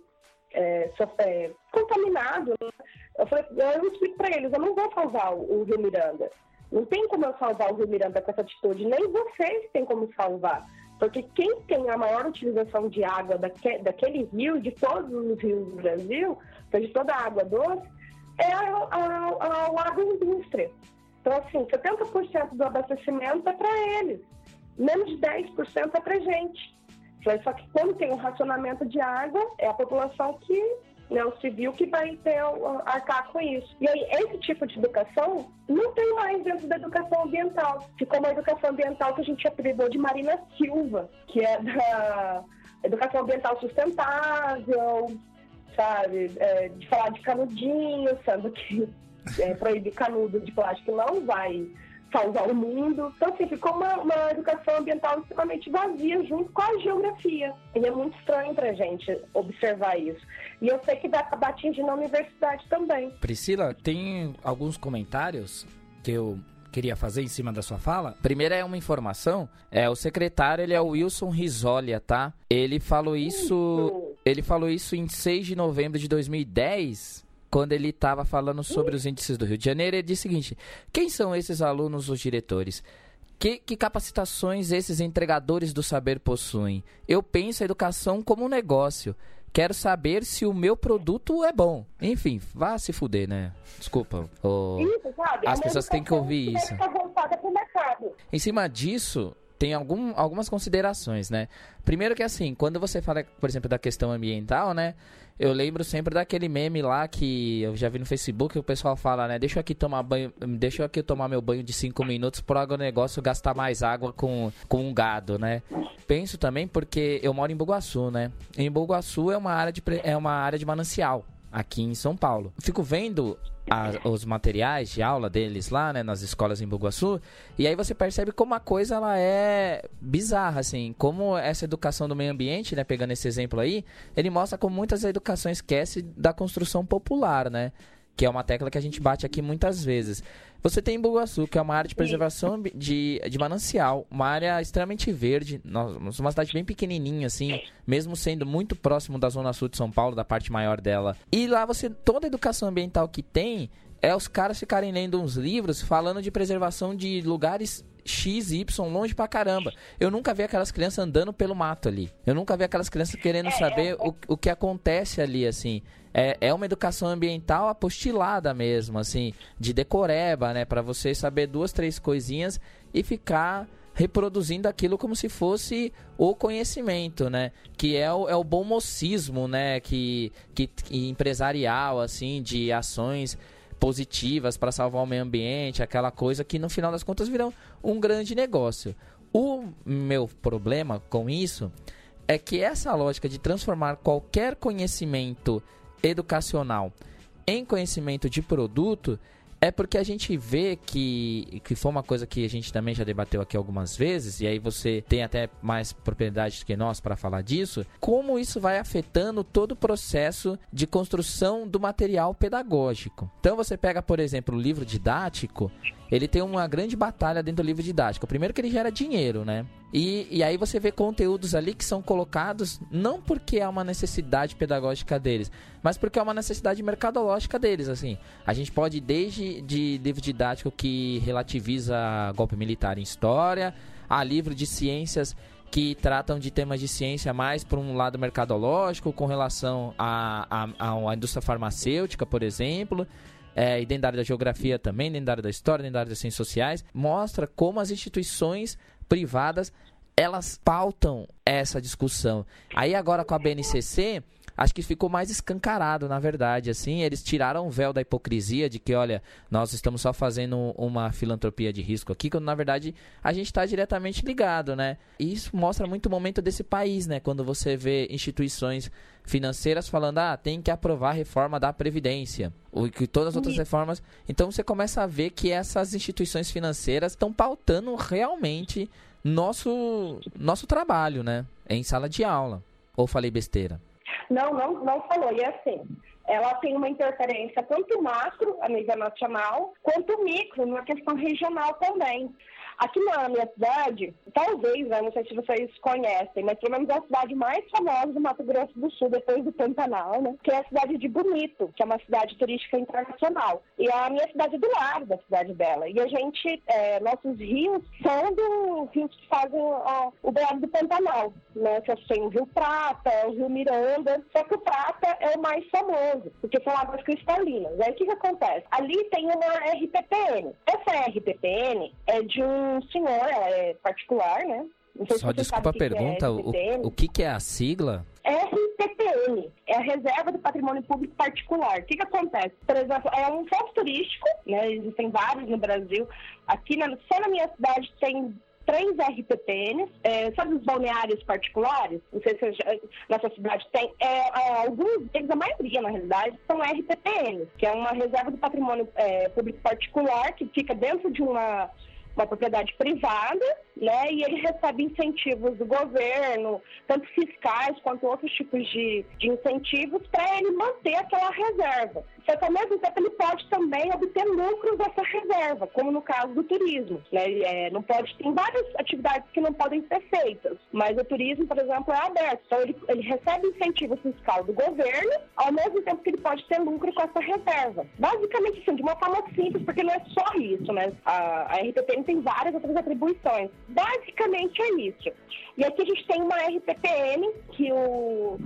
é, é, contaminado. Né? Eu, falei, eu explico para eles, eu não vou salvar o, Rio Miranda. Não tem como eu salvar o Rio Miranda com essa atitude, nem vocês têm como salvar. Porque quem tem a maior utilização de água daque, daquele rio, de todos os rios do Brasil, de toda a água doce, é a, a, a, agroindústria. Então, assim, 70% do abastecimento é para eles, menos de 10% é para gente. Só que quando tem um racionamento de água, é a população que né, o civil que vai ter arcar com isso. E aí, esse tipo de educação não tem mais dentro da educação ambiental. Ficou uma educação ambiental que a gente apelidou de Marina Silva, que é da educação ambiental sustentável, sabe? É, de falar de canudinho, sendo que é, proibir canudo de plástico não vai salvar o mundo. Então, assim, ficou uma, uma educação ambiental extremamente vazia junto com a geografia. E é muito estranho para a gente observar isso. E eu sei que vai acabar atingindo a universidade também. Priscila, tem alguns comentários que eu queria fazer em cima da sua fala. Primeiro é uma informação, é o secretário, ele é o Wilson Risolia, tá? Ele falou isso, ele falou isso em 6 de novembro de 2010 quando ele estava falando sobre os índices do Rio de Janeiro, ele disse o seguinte: quem são esses alunos, os diretores? Que, que capacitações esses entregadores do saber possuem? Eu penso a educação como um negócio. Quero saber se o meu produto é bom. Enfim, vá se fuder, né? Desculpa. Oh, isso, sabe? As pessoas têm que ouvir isso. Pro em cima disso, tem algum, algumas considerações, né? Primeiro que assim, quando você fala, por exemplo, da questão ambiental, né? Eu lembro sempre daquele meme lá que eu já vi no Facebook, o pessoal fala, né? Deixa eu aqui tomar banho, deixa eu aqui tomar meu banho de 5 minutos por negócio gastar mais água com, com um gado, né? Penso também porque eu moro em Bugaçu, né? Em Bugaçu é uma área de é uma área de manancial aqui em São Paulo. Fico vendo a, os materiais de aula deles lá, né, nas escolas em Bugaçu, e aí você percebe como a coisa ela é bizarra, assim, como essa educação do meio ambiente, né, pegando esse exemplo aí, ele mostra como muitas educações esquecem da construção popular, né, que é uma tecla que a gente bate aqui muitas vezes. Você tem Bugaçu, que é uma área de preservação de, de manancial, uma área extremamente verde, nós, uma cidade bem pequenininha, assim, mesmo sendo muito próximo da zona sul de São Paulo, da parte maior dela. E lá você, toda a educação ambiental que tem, é os caras ficarem lendo uns livros falando de preservação de lugares X, Y, longe pra caramba. Eu nunca vi aquelas crianças andando pelo mato ali. Eu nunca vi aquelas crianças querendo saber o, o que acontece ali, assim é, é uma educação ambiental apostilada mesmo, assim, de decoreba, né? Para você saber duas, três coisinhas e ficar reproduzindo aquilo como se fosse o conhecimento, né? Que é o, é o bom mocismo, né? Que, que, que empresarial, assim, de ações positivas para salvar o meio ambiente, aquela coisa que no final das contas viram um grande negócio. O meu problema com isso é que essa lógica de transformar qualquer conhecimento educacional em conhecimento de produto é porque a gente vê que, que foi uma coisa que a gente também já debateu aqui algumas vezes, e aí você tem até mais propriedade que nós para falar disso, como isso vai afetando todo o processo de construção do material pedagógico. Então você pega, por exemplo, o livro didático, ele tem uma grande batalha dentro do livro didático. Primeiro que ele gera dinheiro, né? E, e aí você vê conteúdos ali que são colocados não porque é uma necessidade pedagógica deles, mas porque é uma necessidade mercadológica deles, assim. A gente pode desde de livro didático que relativiza golpe militar em história, a livro de ciências que tratam de temas de ciência mais por um lado mercadológico, com relação à a, a, a, indústria farmacêutica, por exemplo, é, e dentro da área da geografia também, dentro da área da história, dentro da área das ciências sociais, mostra como as instituições privadas elas pautam essa discussão. Aí agora com a BNCC, acho que ficou mais escancarado, na verdade, assim, eles tiraram o véu da hipocrisia de que, olha, nós estamos só fazendo uma filantropia de risco aqui, quando na verdade a gente está diretamente ligado, né? E isso mostra muito o momento desse país, né? Quando você vê instituições financeiras falando, ah, tem que aprovar a reforma da Previdência, ou que todas as outras reformas. Então você começa a ver que essas instituições financeiras estão pautando realmente nosso, nosso trabalho, né? Em sala de aula. Ou falei besteira? Não, não, não falou. E é assim, ela tem uma interferência tanto macro, a nível nacional, quanto micro, numa questão regional também. Aqui na minha cidade, talvez, né, não sei se vocês conhecem, mas pelo menos é a cidade mais famosa do Mato Grosso do Sul, depois do Pantanal, né? Que é a cidade de Bonito, que é uma cidade turística internacional. E a minha cidade é do lado da cidade dela. E a gente, é, nossos rios são dos rios que fazem ó, o banho do Pantanal, né? Que tem o Rio Prata, o Rio Miranda. Só que o Prata é o mais famoso, porque são águas cristalinas. Aí o que, que acontece? Ali tem uma RPPN. Essa RPPN é de um um senhor é particular, né? Só desculpa a pergunta, é o, o que, que é a sigla? RPPN, é a Reserva do Patrimônio Público Particular. O que, que acontece? Por exemplo, é um ponto turístico, né? Existem vários no Brasil. Aqui na, só na minha cidade tem três RPPNs, é, sabe os balneários particulares? Não sei se na sua cidade tem. É, é, alguns deles, a maioria, na realidade, são RPPNs, que é uma reserva do patrimônio é, público particular que fica dentro de uma uma propriedade privada, né? E ele recebe incentivos do governo, tanto fiscais quanto outros tipos de, de incentivos, para ele manter aquela reserva. Só que ao mesmo tempo ele pode também obter lucros dessa reserva, como no caso do turismo. Né? É, não pode, tem várias atividades que não podem ser feitas, mas o turismo, por exemplo, é aberto. Então ele, ele recebe incentivo fiscal do governo, ao mesmo tempo que ele pode ter lucro com essa reserva. Basicamente, assim, de uma forma simples, porque não é só isso, né? A, a RPP também tem várias outras atribuições. Basicamente é isso. E aqui a gente tem uma RPPN, que o,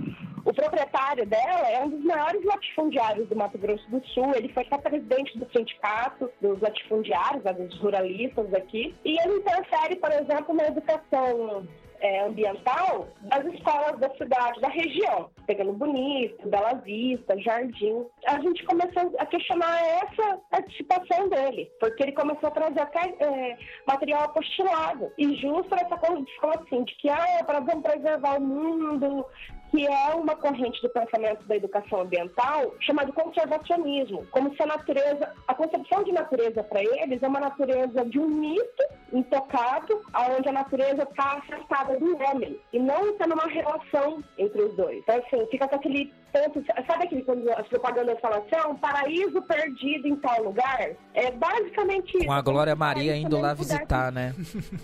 o proprietário dela é um dos maiores latifundiários do Mato Grosso do Sul. Ele foi até presidente do sindicato dos latifundiários, dos ruralistas aqui. E ele interfere, por exemplo, na educação é, ambiental das escolas da cidade, da região. Pegando Bonito, Bela Vista, Jardim. A gente começou a questionar essa participação dele, porque ele começou a trazer até é, material apostilado. E justo essa coisa de falar assim, de que ah, para vamos preservar o mundo, que é uma corrente do pensamento da educação ambiental chamado conservacionismo, como se a natureza, a concepção de natureza para eles é uma natureza de um mito intocado, onde a natureza está afastada do homem e não está numa relação entre os dois. Então, assim, fica com aquele ponto, sabe aquele quando as propagandas falam assim, ah, um paraíso perdido em tal lugar? É basicamente isso. Com a Glória Maria indo lá visitar, né?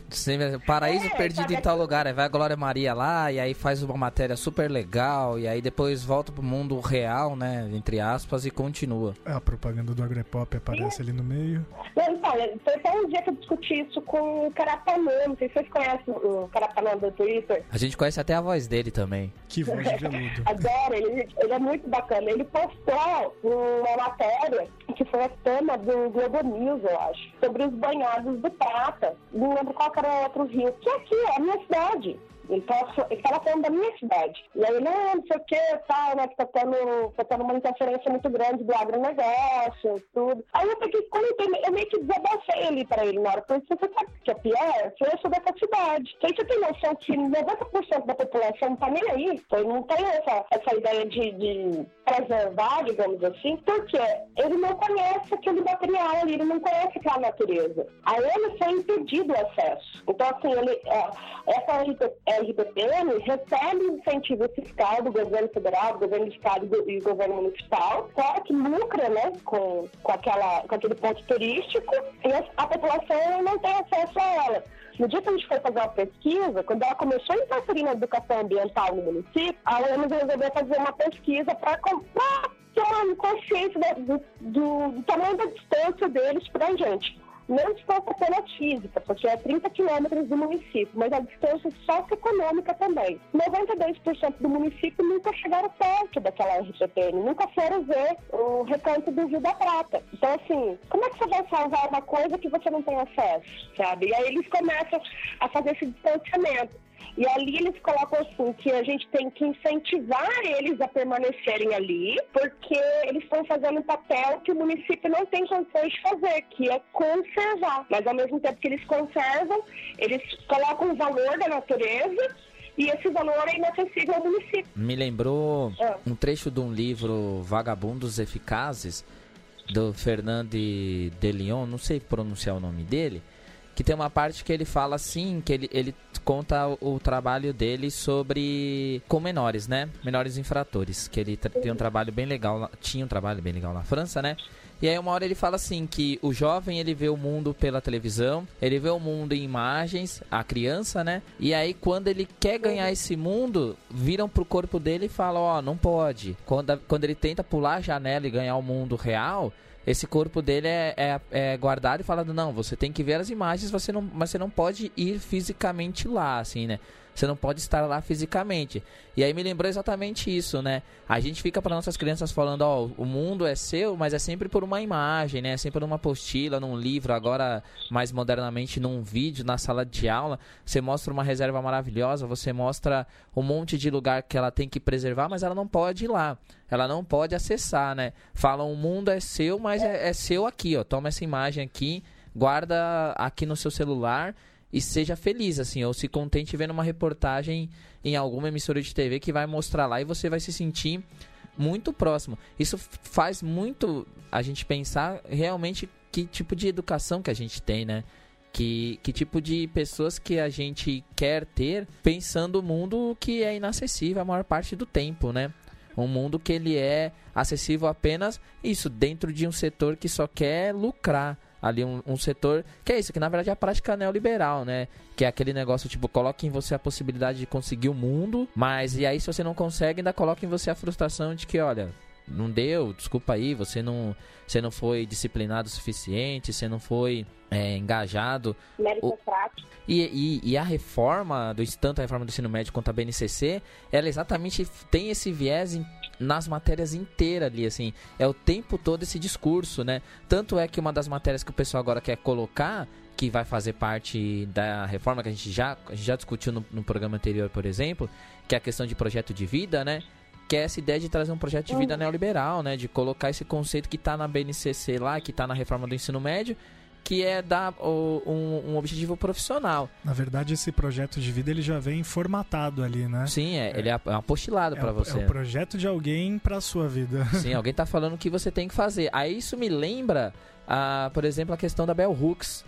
paraíso é, perdido em tal lugar, aí vai a Glória Maria lá e aí faz uma matéria super legal e aí depois volta pro mundo real, né? Entre aspas, e continua. A propaganda do Agrepop aparece ali no meio. Então, foi até um dia que eu discuti isso com o Carapanã, não sei se vocês conhecem o Carapanã do Twitter. A gente conhece até a voz dele também. Que voz de veludo. Adoro, ele, ele é muito bacana. Ele postou uma matéria que foi a tema do Globo News, eu acho, sobre os banhados do Prata. Não lembro qual era outro rio. Que aqui é a minha cidade. Ele estava falando da minha cidade. E aí, não, não sei o que, tal, né? Que tá tendo, tá tendo uma interferência muito grande do agronegócio, tudo. Aí eu peguei, eu meio que desabafei ali para ele na hora. Falei, você sabe o que é pior? Eu sou dessa cidade. Aí você tem noção que 90% da população não tá nem aí. Então, não tem essa, essa ideia de, de preservar, digamos assim, porque ele não conhece aquele material ali, ele não conhece aquela natureza. A ele foi impedido o acesso. Então, assim, ele, é, essa RPPM recebe incentivo fiscal do governo federal, do governo do estado e do governo municipal, só que lucra né, com, com, aquela, com aquele ponto turístico e a, a população não tem acesso a ela. No dia que a gente foi fazer uma pesquisa, quando ela começou a interferir na educação ambiental no município, a UEMS resolveu fazer uma pesquisa para ter uma consciência do, do, do tamanho da distância deles para a gente não distância apenas física, porque é 30 quilômetros do município, mas a distância socioeconômica também. 92% do município nunca chegaram perto daquela RCPN, nunca foram ver o recanto do Rio da Prata. Então, assim, como é que você vai salvar uma coisa que você não tem acesso, sabe? E aí eles começam a fazer esse distanciamento. E ali eles colocam assim que a gente tem que incentivar eles a permanecerem ali, porque eles estão fazendo um papel que o município não tem condições de fazer, que é conservar. Mas ao mesmo tempo que eles conservam, eles colocam o valor da natureza e esse valor é inacessível ao município. Me lembrou é. um trecho de um livro Vagabundos Eficazes, do Fernando de Leon, não sei pronunciar o nome dele, que tem uma parte que ele fala assim, que ele, ele conta o, trabalho dele sobre com menores, né? Menores infratores, que ele tem um trabalho bem legal, tinha um trabalho bem legal na França, né? E aí uma hora ele fala assim que o jovem ele vê o mundo pela televisão, ele vê o mundo em imagens, a criança, né? E aí quando ele quer ganhar esse mundo, viram pro corpo dele e falam, ó, oh, não pode. Quando, quando ele tenta pular a janela e ganhar o mundo real, esse corpo dele é, é, é, guardado e falado, não, você tem que ver as imagens, você não, mas você não pode ir fisicamente lá, assim, né? Você não pode estar lá fisicamente. E aí me lembrou exatamente isso, né? A gente fica para nossas crianças falando, ó, o mundo é seu, mas é sempre por uma imagem, né? É sempre numa apostila, num livro, agora mais modernamente num vídeo, na sala de aula. Você mostra uma reserva maravilhosa, você mostra um monte de lugar que ela tem que preservar, mas ela não pode ir lá. Ela não pode acessar, né? Falam, o mundo é seu, mas é, é seu aqui, ó. Toma essa imagem aqui, guarda aqui no seu celular e seja feliz, assim, ou se contente vendo uma reportagem em alguma emissora de TV que vai mostrar lá e você vai se sentir muito próximo. Isso faz muito a gente pensar realmente que tipo de educação que a gente tem, né? Que, que tipo de pessoas que a gente quer ter pensando o mundo que é inacessível a maior parte do tempo, né? Um mundo que ele é acessível apenas isso, dentro de um setor que só quer lucrar ali um, um, setor que é isso, que na verdade é a prática neoliberal, né? Que é aquele negócio tipo, coloca em você a possibilidade de conseguir o mundo, mas e aí se você não consegue, ainda coloca em você a frustração de que, olha, não deu, desculpa aí, você não, você não foi disciplinado o suficiente, você não foi é, engajado. Meritocrático. E, e, e, a reforma, do, tanto a reforma do ensino médio quanto a BNCC, ela exatamente tem esse viés em, nas matérias inteiras ali, assim. É o tempo todo esse discurso, né? Tanto é que uma das matérias que o pessoal agora quer colocar que vai fazer parte da reforma que a gente já, a gente já discutiu no, no programa anterior, por exemplo, que é a questão de projeto de vida, né? que é essa ideia de trazer um projeto de vida uhum. neoliberal, né? De colocar esse conceito que está na BNCC lá, que está na reforma do ensino médio, que é dar o, um, um, objetivo profissional. Na verdade, esse projeto de vida ele já vem formatado ali, né? Sim, é, é ele é, é apostilado é para você. É o projeto de alguém para sua vida. Sim, alguém está falando o que você tem que fazer. Aí isso me lembra, a, por exemplo, a questão da Bell Hooks.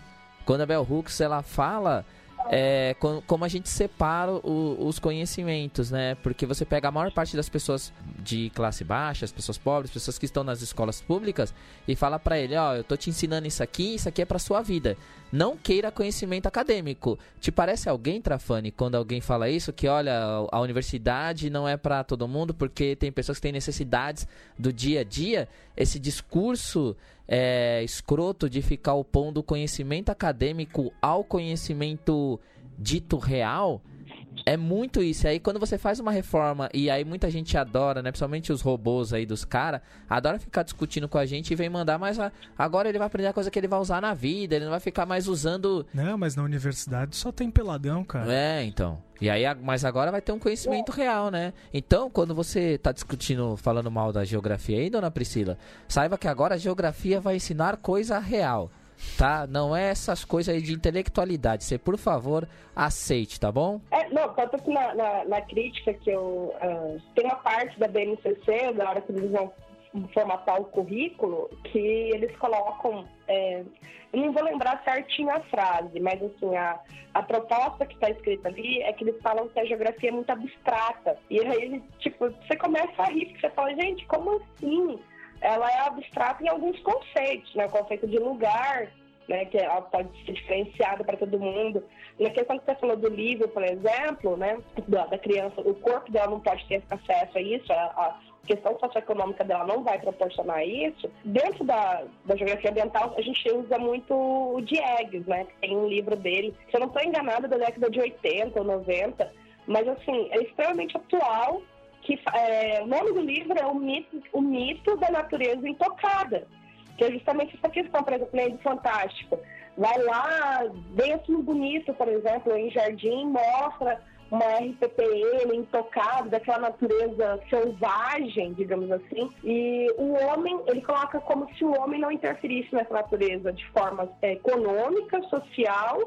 Quando a Bell Hooks ela fala é, como a gente separa o, os conhecimentos, né? Porque você pega a maior parte das pessoas de classe baixa, as pessoas pobres, pessoas que estão nas escolas públicas e fala para ele, ó, oh, eu tô te ensinando isso aqui, isso aqui é para sua vida. Não queira conhecimento acadêmico. Te parece alguém, Trafani, quando alguém fala isso, que olha, a universidade não é para todo mundo porque tem pessoas que têm necessidades do dia a dia? Esse discurso é, escroto de ficar opondo o conhecimento acadêmico ao conhecimento dito real é muito isso. E aí quando você faz uma reforma e aí muita gente adora, né? Principalmente os robôs aí dos caras, adora ficar discutindo com a gente e vem mandar, mas agora ele vai aprender a coisa que ele vai usar na vida, ele não vai ficar mais usando. Não, mas na universidade só tem peladão, cara. É, então. E aí, mas agora vai ter um conhecimento real, né? Então, quando você tá discutindo, falando mal da geografia aí, dona Priscila, saiba que agora a geografia vai ensinar coisa real tá? Não é essas coisas aí de intelectualidade. Você, por favor, aceite, tá bom? É, não, tanto que na, na, na crítica que eu... Uh, tem uma parte da BNCC, da hora que eles vão formatar o currículo, que eles colocam... É, eu não vou lembrar certinho a frase, mas assim, a, a proposta que está escrita ali é que eles falam que a geografia é muito abstrata. E aí, tipo, você começa a rir, porque você fala, gente, como assim? Ela é abstrata em alguns conceitos, né? O conceito de lugar, né? Que ela pode ser diferenciada para todo mundo. Na questão que você falou do livro, por exemplo, né? Da, da criança, o corpo dela não pode ter acesso a isso, a, a questão socioeconômica dela não vai proporcionar isso. Dentro da, da geografia ambiental, a gente usa muito o Diegues, né? Tem um livro dele, se eu não estou enganada, da década de 80 ou 90, mas assim, é extremamente atual que é, o nome do livro é o mito, o mito da natureza intocada, que é justamente essa questão, por exemplo, do Fantástico. Vai lá, bem assim bonito, por exemplo, em Jardim, mostra uma RPPN intocada, daquela natureza selvagem, digamos assim, e o homem, ele coloca como se o homem não interferisse nessa natureza de forma é, econômica, social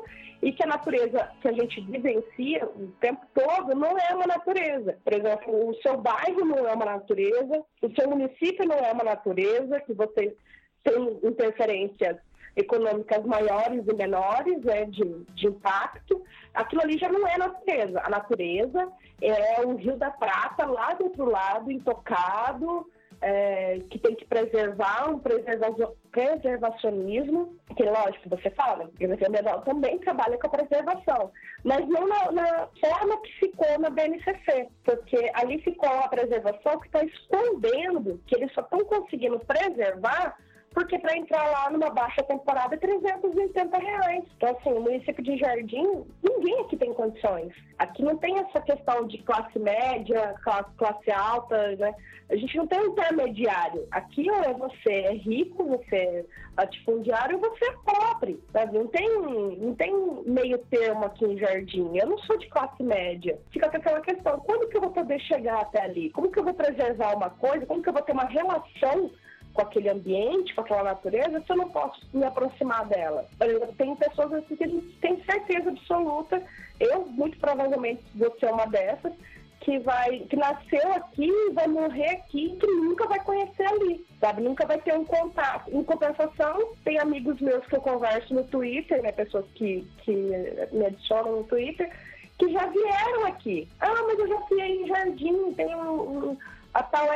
e que a natureza que a gente vivencia o tempo todo não é uma natureza. Por exemplo, o seu bairro não é uma natureza, o seu município não é uma natureza, que você tem interferências econômicas maiores e menores né, de, de impacto, aquilo ali já não é natureza. A natureza é o Rio da Prata lá do outro lado, intocado, é, que tem que preservar um preservacionismo, que lógico, você fala, a Biblioteca Medal também trabalha com a preservação, mas não na, na, forma que ficou na BNCC, porque ali ficou a preservação que está escondendo que eles só estão conseguindo preservar porque para entrar lá numa baixa temporada é 380 reais. Então, assim, o município de Jardim, ninguém aqui tem condições. Aqui não tem essa questão de classe média, classe, alta, né? A gente não tem um intermediário. Aqui ou é você é rico, você é latifundiário, ou você é pobre, sabe? Não tem, não tem meio termo aqui em Jardim. Eu não sou de classe média. Fica com aquela questão, quando que eu vou poder chegar até ali? Como que eu vou preservar uma coisa? Como que eu vou ter uma relação com aquele ambiente, com aquela natureza, se eu não posso me aproximar dela. Tem pessoas assim que têm certeza absoluta, eu muito provavelmente vou ser uma dessas, que vai que nasceu aqui, vai morrer aqui, que nunca vai conhecer ali, sabe? Nunca vai ter um contato. Em compensação, tem amigos meus que eu converso no Twitter, né? Pessoas que, que me adicionam no Twitter, que já vieram aqui. Ah, mas eu já fui em Jardim, tem um, um a tal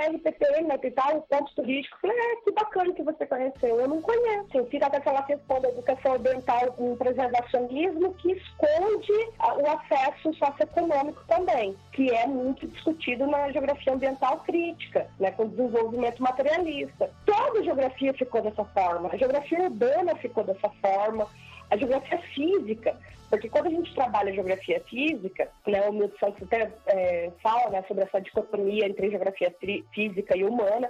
né, tem tal turístico. Falei, é, que bacana que você conheceu. Eu não conheço. Eu fico até aquela questão da educação ambiental com preservacionismo que esconde o acesso socioeconômico também, que é muito discutido na geografia ambiental crítica, né, com desenvolvimento materialista. Toda a geografia ficou dessa forma. A geografia urbana ficou dessa forma. A geografia física porque quando a gente trabalha geografia física, né, o Milton Santos até é, fala né, sobre essa dicotomia entre geografia física e humana,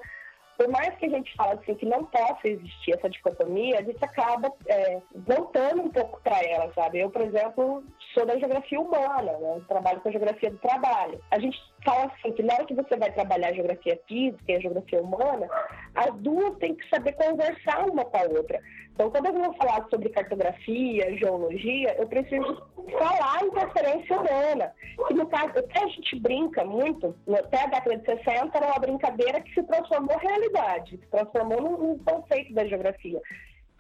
por mais que a gente fale assim que não possa existir essa dicotomia, a gente acaba é, voltando um pouco para ela, sabe? Eu, por exemplo, sou da geografia humana, né? trabalho com a geografia do trabalho. A gente fala assim que na hora que você vai trabalhar a geografia física e a geografia humana, as duas têm que saber conversar uma com a outra. Então, quando eu vou falar sobre cartografia, geologia, eu preciso falar interferência humana. Que no caso, até a gente brinca muito, até a década de 60 era uma brincadeira que se transformou em realidade, se transformou num, conceito da geografia,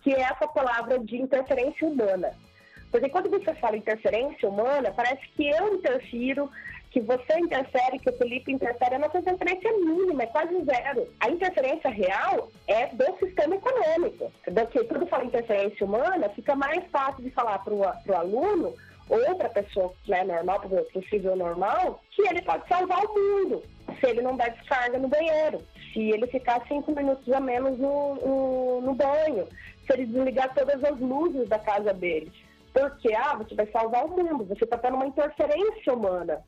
que é essa palavra de interferência humana. Porque quando você fala interferência humana, parece que eu interfiro, que você interfere, que o Felipe interfere, a nossa interferência é mínima, é quase zero. A interferência real é do sistema econômico. Que quando fala interferência humana, fica mais fácil de falar para o aluno ou para a pessoa né, normal, para o civil normal, que ele pode salvar o mundo se ele não der descarga no banheiro, se ele ficar cinco minutos a menos no, no, no banho, se ele desligar todas as luzes da casa dele. Porque, ah, você vai salvar o mundo, você está tendo uma interferência humana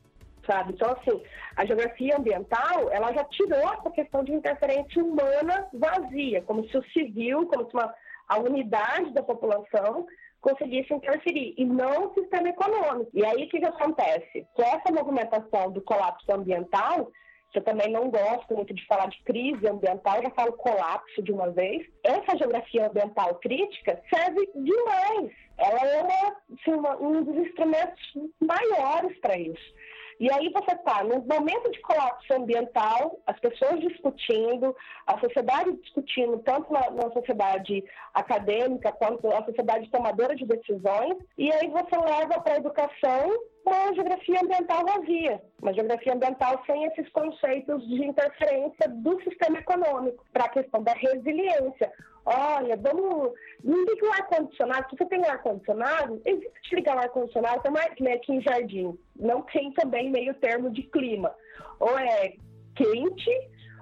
sabe? Então, assim, a geografia ambiental, ela já tirou essa questão de interferência humana vazia, como se o civil, como se uma, a unidade da população conseguisse interferir, e não o sistema econômico. E aí, o que, que acontece? Com essa movimentação do colapso ambiental, eu também não gosto muito de falar de crise ambiental, já falo colapso de uma vez. Essa geografia ambiental crítica serve demais. Ela é uma, assim, uma, um dos instrumentos maiores para isso. E aí você está no momento de colapso ambiental, as pessoas discutindo, a sociedade discutindo, tanto na, na sociedade acadêmica quanto a sociedade tomadora de decisões, e aí você leva para a educação uma geografia ambiental vazia, uma geografia ambiental sem esses conceitos de interferência do sistema econômico, para a questão da resiliência. Olha, vamos. Não liga o ar-condicionado. Se você tem ar-condicionado, existe ligar o ar-condicionado, também aqui em jardim. Não tem também meio termo de clima. Ou é quente,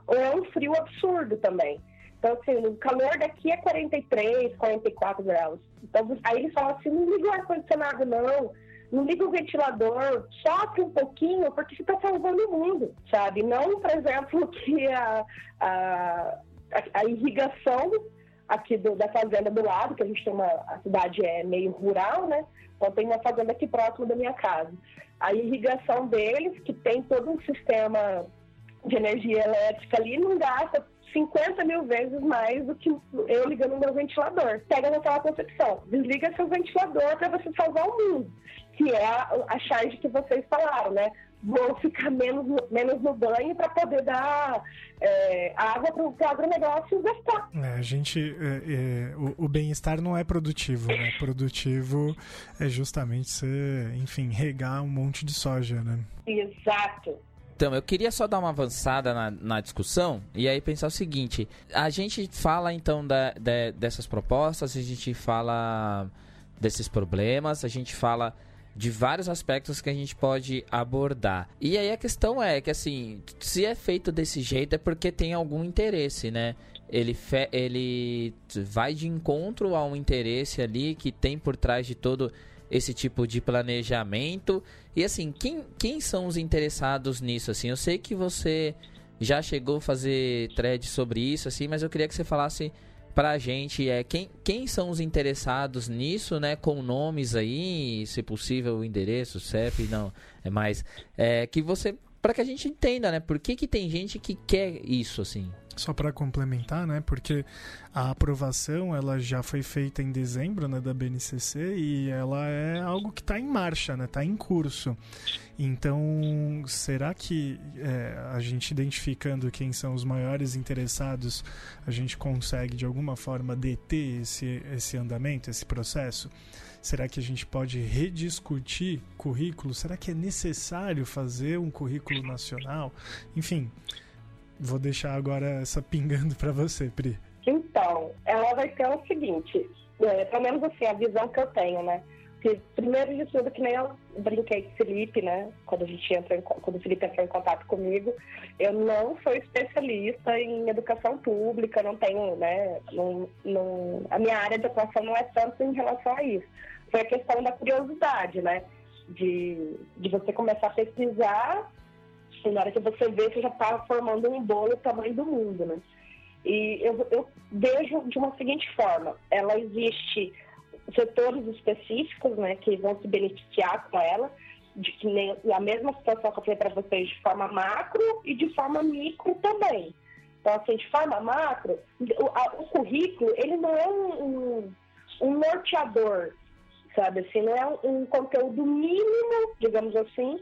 ou é um frio absurdo também. Então, assim, o calor daqui é 43, 44 graus. Então, aí eles falam assim: não liga o ar-condicionado, não não liga o ventilador, sofre um pouquinho, porque você está salvando o mundo, sabe? Não, por exemplo, que a, a, a irrigação aqui do, da fazenda do lado, que a gente tem uma a cidade é meio rural, né? Então tem uma fazenda aqui próximo da minha casa. A irrigação deles, que tem todo um sistema de energia elétrica ali, não gasta 50 mil vezes mais do que eu ligando o meu ventilador. Pega naquela concepção, desliga seu ventilador para você salvar o mundo que é a, a charge que vocês falaram, né? Vou ficar menos, menos no banho para poder dar é, água para o agronegócio gastar. É, a gente, é, é, o, o bem-estar não é produtivo, né? Produtivo é justamente você, enfim, regar um monte de soja, né? Exato. Então, eu queria só dar uma avançada na, na, discussão e aí pensar o seguinte: a gente fala então da, de, dessas propostas, a gente fala desses problemas, a gente fala de vários aspectos que a gente pode abordar. E aí a questão é que assim, se é feito desse jeito é porque tem algum interesse, né? Ele, fe ele vai de encontro a um interesse ali que tem por trás de todo esse tipo de planejamento. E assim, quem, quem são os interessados nisso? Assim, eu sei que você já chegou a fazer thread sobre isso, assim, mas eu queria que você falasse pra gente é quem, quem são os interessados nisso, né? Com nomes aí, se possível, o endereço, CEP, não, é mais. É, que você. para que a gente entenda, né? Por que, que tem gente que quer isso, assim? Só para complementar, né? Porque a aprovação ela já foi feita em dezembro né, da BNCC e ela é algo que está em marcha, né? Está em curso. Então, será que é, a gente identificando quem são os maiores interessados, a gente consegue de alguma forma deter esse, esse andamento, esse processo? Será que a gente pode rediscutir currículo? Será que é necessário fazer um currículo nacional? Enfim, Vou deixar agora essa pingando para você, Pri. Então, ela vai ter o seguinte, é, pelo menos assim, a visão que eu tenho, né? Que, primeiro de tudo, que nem eu brinquei com o Felipe, né? Quando a gente entra em, quando o Felipe entrou em contato comigo, eu não sou especialista em educação pública, não tenho, né? Não, não, a minha área de atuação não é tanto em relação a isso. Foi a questão da curiosidade, né? De, de você começar a pesquisar e na hora que você vê, você já está formando um bolo tamanho do mundo, né? E eu, eu vejo de uma seguinte forma: ela existe setores específicos, né, que vão se beneficiar com ela, de que nem a mesma situação que eu falei para vocês de forma macro e de forma micro também. Então, assim, de forma macro, o, a, o currículo, ele não é um, um, um, norteador, sabe? Assim, não é um, um conteúdo mínimo, digamos assim,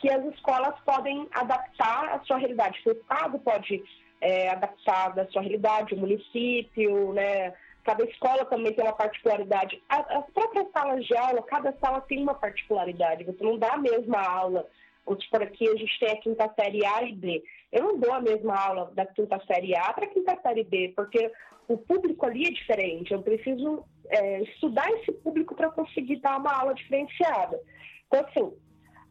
que as escolas podem adaptar à sua realidade. O Estado pode é, adaptar da sua realidade, o município, né? Cada escola também tem uma particularidade. As próprias salas de aula, cada sala tem uma particularidade. Você não dá a mesma aula. Por aqui a gente tem a quinta série A e B. Eu não dou a mesma aula da quinta série A para a quinta série B, porque o público ali é diferente. Eu preciso é, estudar esse público para conseguir dar uma aula diferenciada. Então, assim,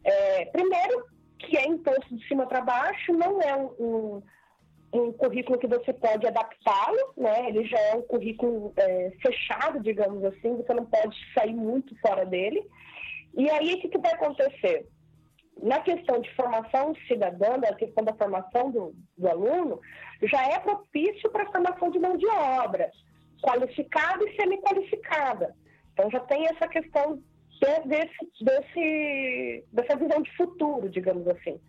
é, primeiro, que é imposto de cima para baixo, não é um, um um currículo que você pode adaptá-lo, né? Ele já é um currículo é, fechado, digamos assim, você não pode sair muito fora dele. E aí, o que, que vai acontecer? Na questão de formação cidadã, na questão da formação do, do aluno, já é propício para a formação de mão de obra, qualificada e semi-qualificada. Então, já tem essa questão desse, desse, dessa visão de futuro, digamos assim.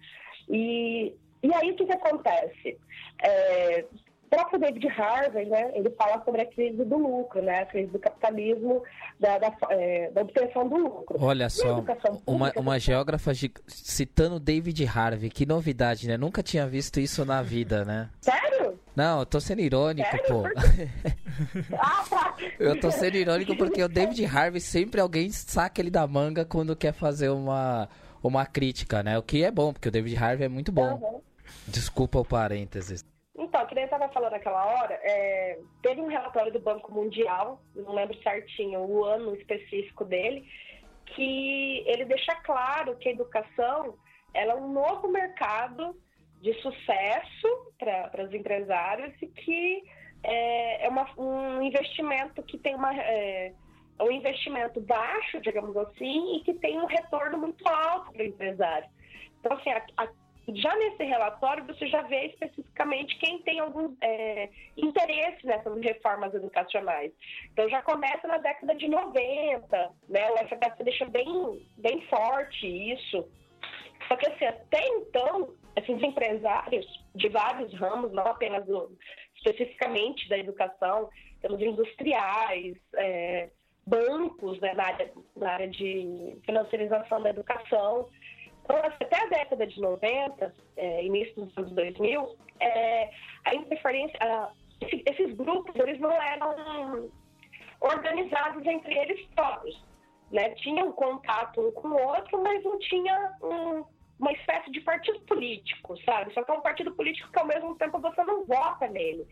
E e aí o que, que acontece? É, o próprio David Harvey, né, ele fala sobre a crise do lucro, né, a crise do capitalismo, da, da, é, da obtenção do lucro. Olha só, uma, uma geógrafa citando David Harvey, que novidade, né? Nunca tinha visto isso na vida, né? Sério? Não, eu tô sendo irônico, Sério? pô. ah, tá. Eu tô sendo irônico porque o David Harvey sempre alguém saca ele da manga quando quer fazer uma, uma crítica, né? O que é bom, porque o David Harvey é muito bom. Uhum. Desculpa o parênteses. Então, que nem eu estava falando naquela hora, é, teve um relatório do Banco Mundial, não lembro certinho o ano específico dele, que ele deixa claro que a educação ela é um novo mercado de sucesso para os empresários e que é, é uma, um investimento que tem uma, é, é, um investimento baixo, digamos assim, e que tem um retorno muito alto para o empresário. Então, assim, a, a já nesse relatório, você já vê especificamente quem tem algum é, interesse nessas reformas educacionais. Então, já começa na década de 90, né? O FHC deixa bem, bem forte isso. Só que, assim, até então, esses empresários de vários ramos, não apenas do, especificamente da educação, temos industriais, é, bancos né, na, área, na área de financiarização da educação, então, até a década de 90, é, início dos anos 2000, é, a interferência, a, esses grupos, eles não eram organizados entre eles próprios. Né? Tinham contato um com o outro, mas não tinha um, uma espécie de partido político, sabe? Só que é um partido político que ao mesmo tempo você não vota nele.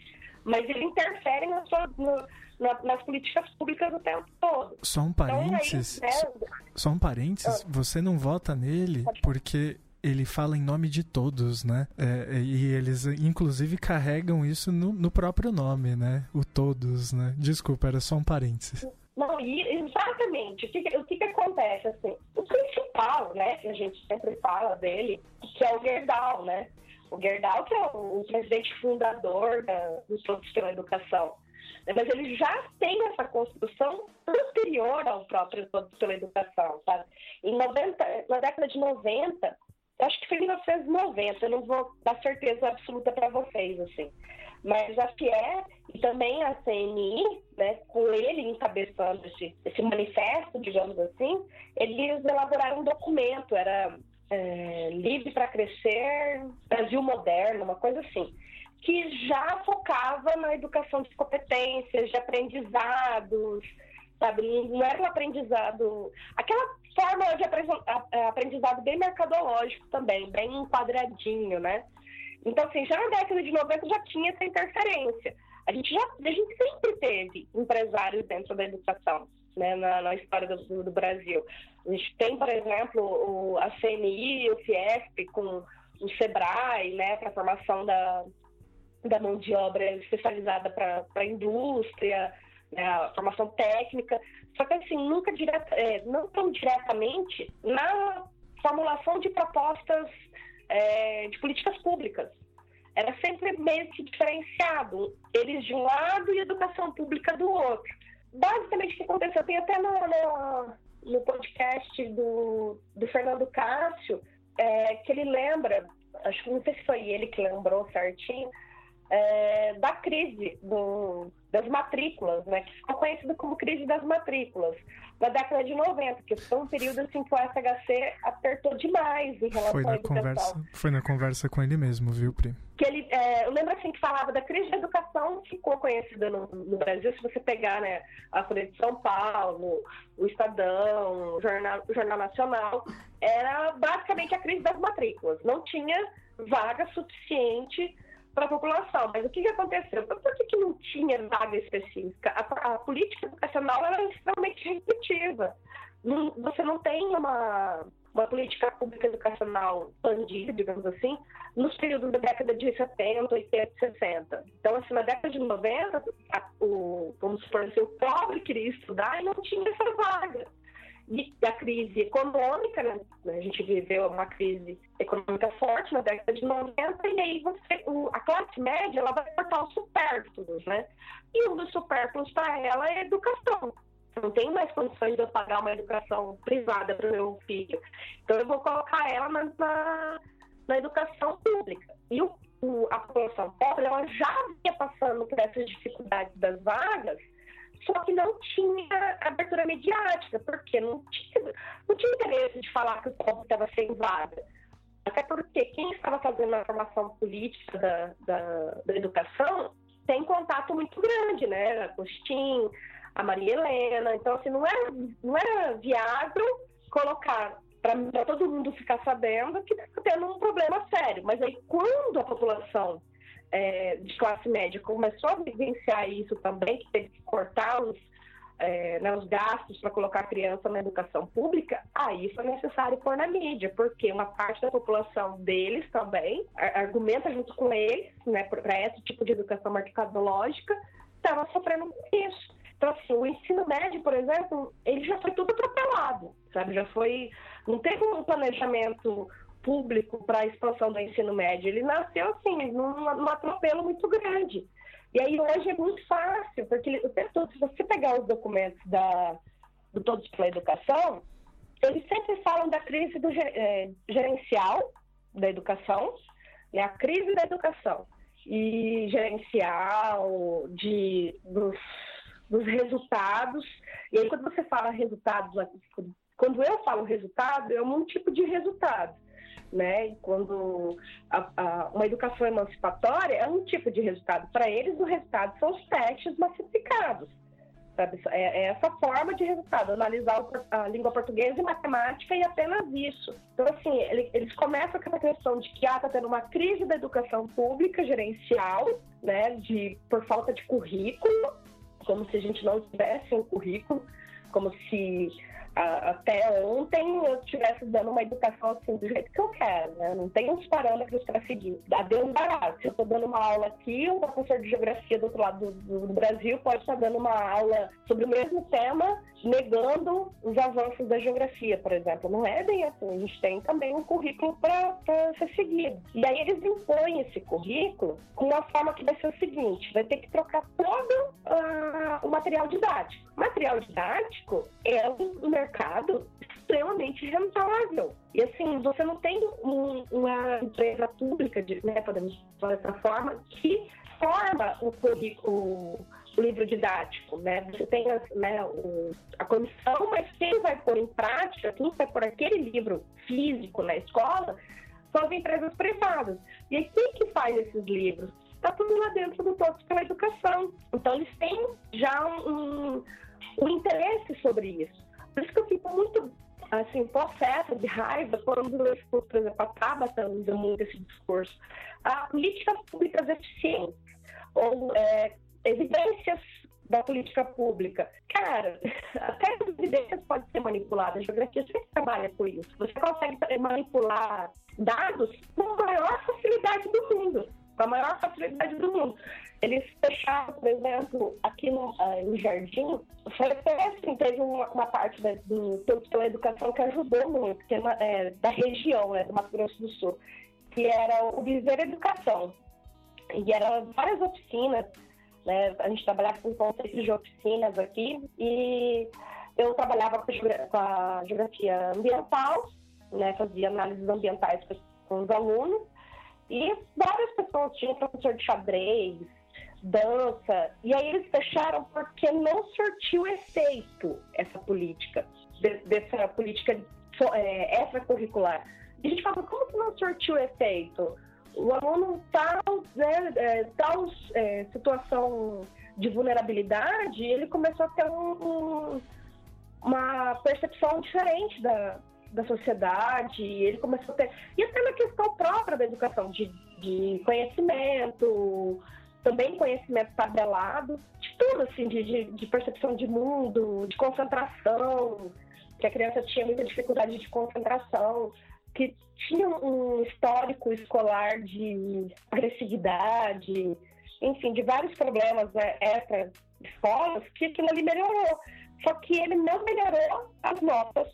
Mas ele interfere na sua, no, na, nas políticas públicas o tempo todo. Só um parênteses. Então, aí, né? Só um parênteses. Ah. Você não vota nele porque ele fala em nome de todos, né? É, e eles, inclusive, carregam isso no, no, próprio nome, né? O todos, né? Desculpa, era só um parênteses. Não, exatamente. O que, o que, que acontece, assim? O principal, né, que a gente sempre fala dele, que é o Gerdau, né? O Gerdau, que é o, o presidente fundador da, do pela Educação. Mas ele já tem essa construção anterior ao próprio pela Educação, sabe? Em 90, na década de 90, acho que foi em 1990, eu não vou dar certeza absoluta para vocês, assim. Mas a FIE e também a CNI, né, com ele encabeçando esse, esse manifesto, digamos assim, eles elaboraram um documento, era é, Livre para Crescer, Brasil Moderno, uma coisa assim que já focava na educação de competências, de aprendizados, sabe? Não era um aprendizado. Aquela forma de aprendizado bem mercadológico também, bem enquadradinho, né? Então, assim, já na década de 90 já tinha essa interferência. A gente, já, a gente sempre teve empresários dentro da educação, né, na, na história do, do, Brasil. A gente tem, por exemplo, o, a CNI, o Fiesp, com o SEBRAE, né, para a formação da, da mão de obra especializada para a indústria, né, a formação técnica, só que assim, nunca direta, é, não tão diretamente na formulação de propostas é, de políticas públicas. Era sempre meio que diferenciado, eles de um lado e educação pública do outro. Basicamente o que aconteceu, tem até no, no, no podcast do, do Fernando Cássio, é, que ele lembra, acho que não sei se foi ele que lembrou certinho, é, da crise do, das matrículas, né, que ficou conhecido como crise das matrículas, na década de 90, que foi um período assim que o FHC apertou demais em relação foi na à educação. Conversa, foi na conversa com ele mesmo, viu, Pri? Que ele, é, eu lembro assim que falava da crise da educação, ficou conhecida no, no, Brasil, se você pegar né, a Folha de São Paulo, o Estadão, o Jornal, o Jornal Nacional, era basicamente a crise das matrículas. Não tinha vaga suficiente para a população. Mas o que, que aconteceu? Por que, não tinha vaga específica? A, a política educacional era extremamente restritiva. Não, você não tem uma, uma política pública educacional expandida, digamos assim, nos períodos da década de 70, 80, 60. Então, assim, na década de 90, a, o, vamos supor assim, o pobre queria estudar e não tinha essa vaga da crise econômica, né? a gente viveu uma crise econômica forte na década de 90, e aí você, a classe média ela vai cortar os supérfluos, né? E um dos supérfluos para ela é a educação. Não tem mais condições de eu pagar uma educação privada para o meu filho. Então eu vou colocar ela na, na, na educação pública. E o, o, a população pobre ela já vinha passando por essas dificuldades das vagas só que não tinha abertura mediática, porque não tinha, não tinha interesse de falar que o povo estava sem vaga. Até porque quem estava fazendo a formação política da, da, da educação tem contato muito grande, né? Agostinho, a Maria Helena. Então, assim, não era, não era viável colocar para todo mundo ficar sabendo que está tendo um problema sério. Mas aí, quando a população é, de classe média começou a vivenciar isso também, que teve que cortar os, é, né, os gastos para colocar a criança na educação pública, aí foi necessário pôr na mídia, porque uma parte da população deles também argumenta junto com eles, né, para esse tipo de educação mercadológica, estava sofrendo com isso. Então, assim, o ensino médio, por exemplo, ele já foi tudo atropelado, sabe? Já foi. Não teve um planejamento público para a expansão do ensino médio. Ele nasceu assim, num, num atropelo muito grande. E aí hoje é muito fácil, porque se você pegar os documentos da, do Todos pela Educação, eles sempre falam da crise do, é, gerencial da educação, né, a crise da educação e gerencial de, dos, dos resultados. E aí, quando você fala resultados, quando eu falo resultado, é um tipo de resultado né? E quando a, a, uma educação emancipatória é um tipo de resultado. Para eles, o resultado são os testes massificados. Sabe? É, é essa forma de resultado, analisar a língua portuguesa e matemática e apenas isso. Então, assim, ele, eles começam com essa questão de que está ah, tendo uma crise da educação pública gerencial, né, de, por falta de currículo, como se a gente não tivesse um currículo, como se a, até ontem eu estivesse dando uma educação assim do jeito que eu quero, né? Não tem uns parâmetros para seguir. Deu um barato. Se eu estou dando uma aula aqui, um professor de geografia do outro lado do, do, Brasil pode estar dando uma aula sobre o mesmo tema, negando os avanços da geografia, por exemplo. Não é bem assim. A gente tem também um currículo para ser seguido. E aí eles impõem esse currículo com uma forma que vai ser o seguinte: vai ter que trocar todo uh, o material didático. O material didático é um mercado extremamente rentável. E assim, você não tem um, uma empresa pública, de, né, podemos falar dessa forma, que forma o currículo, o livro didático, né? Você tem né, o, a comissão, mas quem vai pôr em prática, quem vai pôr aquele livro físico na escola, são as empresas privadas. E aí, quem que faz esses livros? Está tudo lá dentro do Todos pela Educação. Então, eles têm já um, um interesse sobre isso. Por isso que eu fico muito assim, possessa de raiva quando eu escuto, por exemplo, a Tabata usa muito esse discurso. A política públicas eficientes, ou é, evidências da política pública. Cara, até as evidências podem ser manipuladas. A geografia sempre trabalha com isso. Você consegue manipular dados com a maior facilidade do mundo. Com a maior facilidade do mundo. Eles fecharam, por exemplo, aqui no, uh, no Jardim, foi assim, teve uma, uma parte da, do pela educação que ajudou muito, que é, é, da região, né, do Mato Grosso do Sul, que era o Viver Educação. E eram várias oficinas né? A gente trabalhava com conceitos de oficinas aqui e eu trabalhava com a geografia ambiental, né? fazia análises ambientais com os alunos e várias pessoas tinham professor de xadrez, dança, e aí eles fecharam porque não surtiu efeito essa política, dessa política é, extracurricular. E a gente fala, como que não surtiu efeito? o aluno está né, é, tal é, situação de vulnerabilidade, ele começou a ter um, um, uma percepção diferente da, da sociedade, ele começou a ter. E até na questão própria da educação, de, de conhecimento, também conhecimento tabelado, de tudo, assim, de, de, de percepção de mundo, de concentração, que a criança tinha muita dificuldade de concentração que tinha um histórico escolar de agressividade, enfim, de vários problemas né, extra escolas, que aquilo ali melhorou. Só que ele não melhorou as notas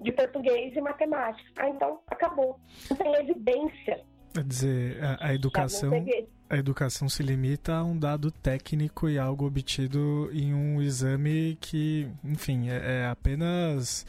de português e matemática. Ah, então acabou. Não tem evidência. Quer dizer, a, a educação a educação se limita a um dado técnico e algo obtido em um exame que, enfim, é, é apenas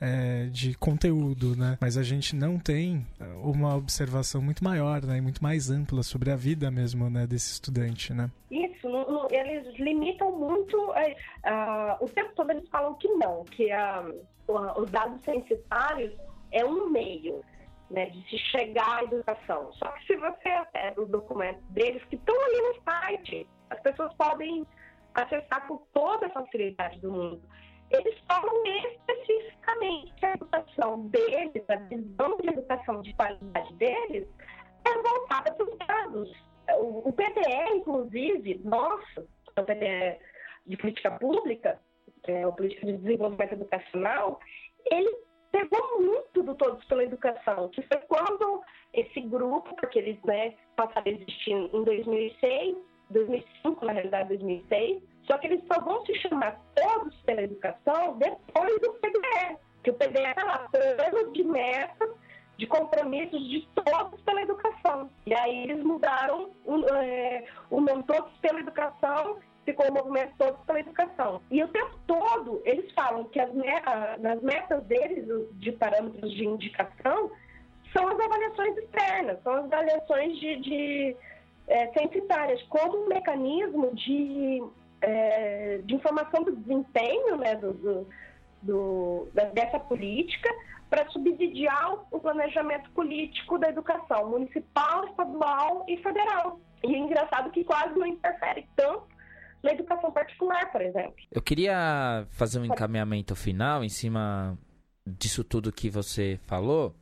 é, de conteúdo, né? Mas a gente não tem uma observação muito maior, né? E muito mais ampla sobre a vida mesmo, né? Desse estudante, né? Isso, eles limitam muito. Uh, o tempo todo eles falam que não, que uh, os dados censitários é um meio né, de se chegar à educação. Só que se você acessa os documentos deles, que estão ali no site, as pessoas podem acessar com toda a facilidade do mundo. Eles falam especificamente que a educação deles, a visão de educação de qualidade deles, é voltada para os dados. O, PDE, inclusive, nosso, o PDE de política pública, é, o política de desenvolvimento educacional, ele pegou muito do Todos pela Educação, que foi quando esse grupo, porque eles né, passaram a existir em 2006, 2005, na realidade 2006, só que eles só vão se chamar Todos pela Educação depois do PDE, que o PDE está lá, plano de metas, de compromissos de todos pela educação. E aí eles mudaram o, é, o nome Todos pela Educação ficou o movimento todo pela educação. E o tempo todo eles falam que as, nas metas deles, de parâmetros de indicação, são as avaliações externas, são as avaliações de, de é, como um mecanismo de, é, de informação do desempenho né, do, do, do dessa política para subsidiar o planejamento político da educação municipal, estadual e federal. E é engraçado que quase não interfere tanto na educação particular, por exemplo. Eu queria fazer um encaminhamento final em cima disso tudo que você falou.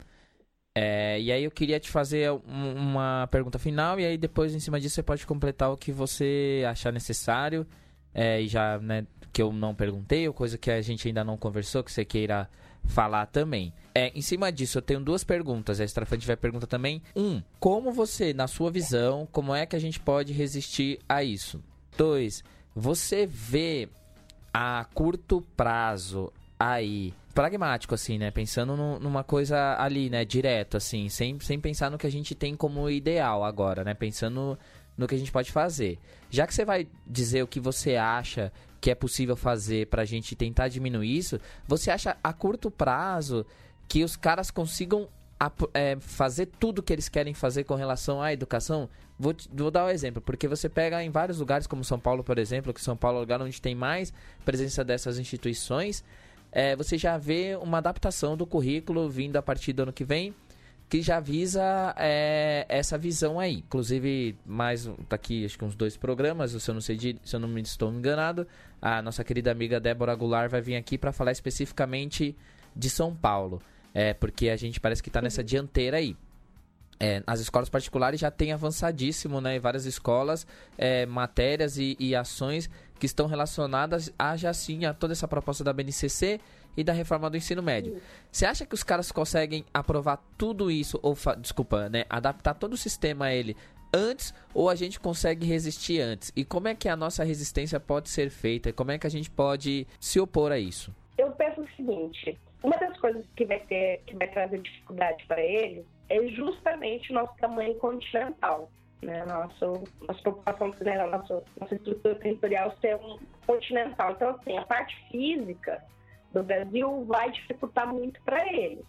É, e aí eu queria te fazer uma pergunta final e aí depois em cima disso você pode completar o que você achar necessário é, e já né, que eu não perguntei ou coisa que a gente ainda não conversou que você queira falar também. É, em cima disso, eu tenho duas perguntas. A Estrafante tiver pergunta também. Um, como você, na sua visão, como é que a gente pode resistir a isso? Dois, você vê a curto prazo aí, pragmático assim, né? Pensando no, numa coisa ali, né? Direto, assim, sem, sem pensar no que a gente tem como ideal agora, né? Pensando no que a gente pode fazer. Já que você vai dizer o que você acha que é possível fazer para a gente tentar diminuir isso, você acha a curto prazo que os caras consigam é, fazer tudo que eles querem fazer com relação à educação? Vou, te, vou dar um exemplo, porque você pega em vários lugares, como São Paulo, por exemplo, que São Paulo é o lugar onde tem mais presença dessas instituições, é, você já vê uma adaptação do currículo vindo a partir do ano que vem, que já visa é, essa visão aí. Inclusive, mais tá aqui acho que uns dois programas, se eu não sei de, se eu não me estou enganado, a nossa querida amiga Débora Goulart vai vir aqui para falar especificamente de São Paulo. É, porque a gente parece que está nessa dianteira aí. É, as escolas particulares já têm avançadíssimo, né? Em várias escolas, é, matérias e, e, ações que estão relacionadas a já sim a toda essa proposta da BNCC e da reforma do ensino médio. Você acha que os caras conseguem aprovar tudo isso, ou desculpa, né? Adaptar todo o sistema a ele antes ou a gente consegue resistir antes? E como é que a nossa resistência pode ser feita? Como é que a gente pode se opor a isso? Eu penso o seguinte: uma das coisas que vai ter, que vai trazer dificuldade para ele é justamente o nosso tamanho continental. Né? Nosso, nossa população, né? nossa, nossa estrutura territorial ser um continental. Então, assim, a parte física do Brasil vai dificultar muito para ele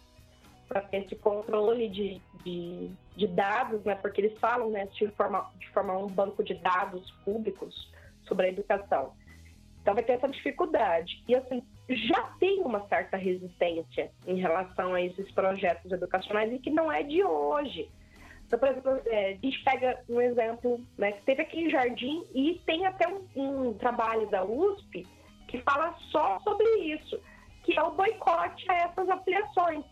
para ter esse controle de, de, de, dados, né? porque eles falam né, de, formar, de formar um banco de dados públicos sobre a educação. Então vai ter essa dificuldade. E assim, já tem uma certa resistência em relação a esses projetos educacionais e que não é de hoje. Então, por exemplo, é, a gente pega um exemplo, né, que teve aqui em Jardim e tem até um, um trabalho da USP que fala só sobre isso, que é o boicote a essas ampliações.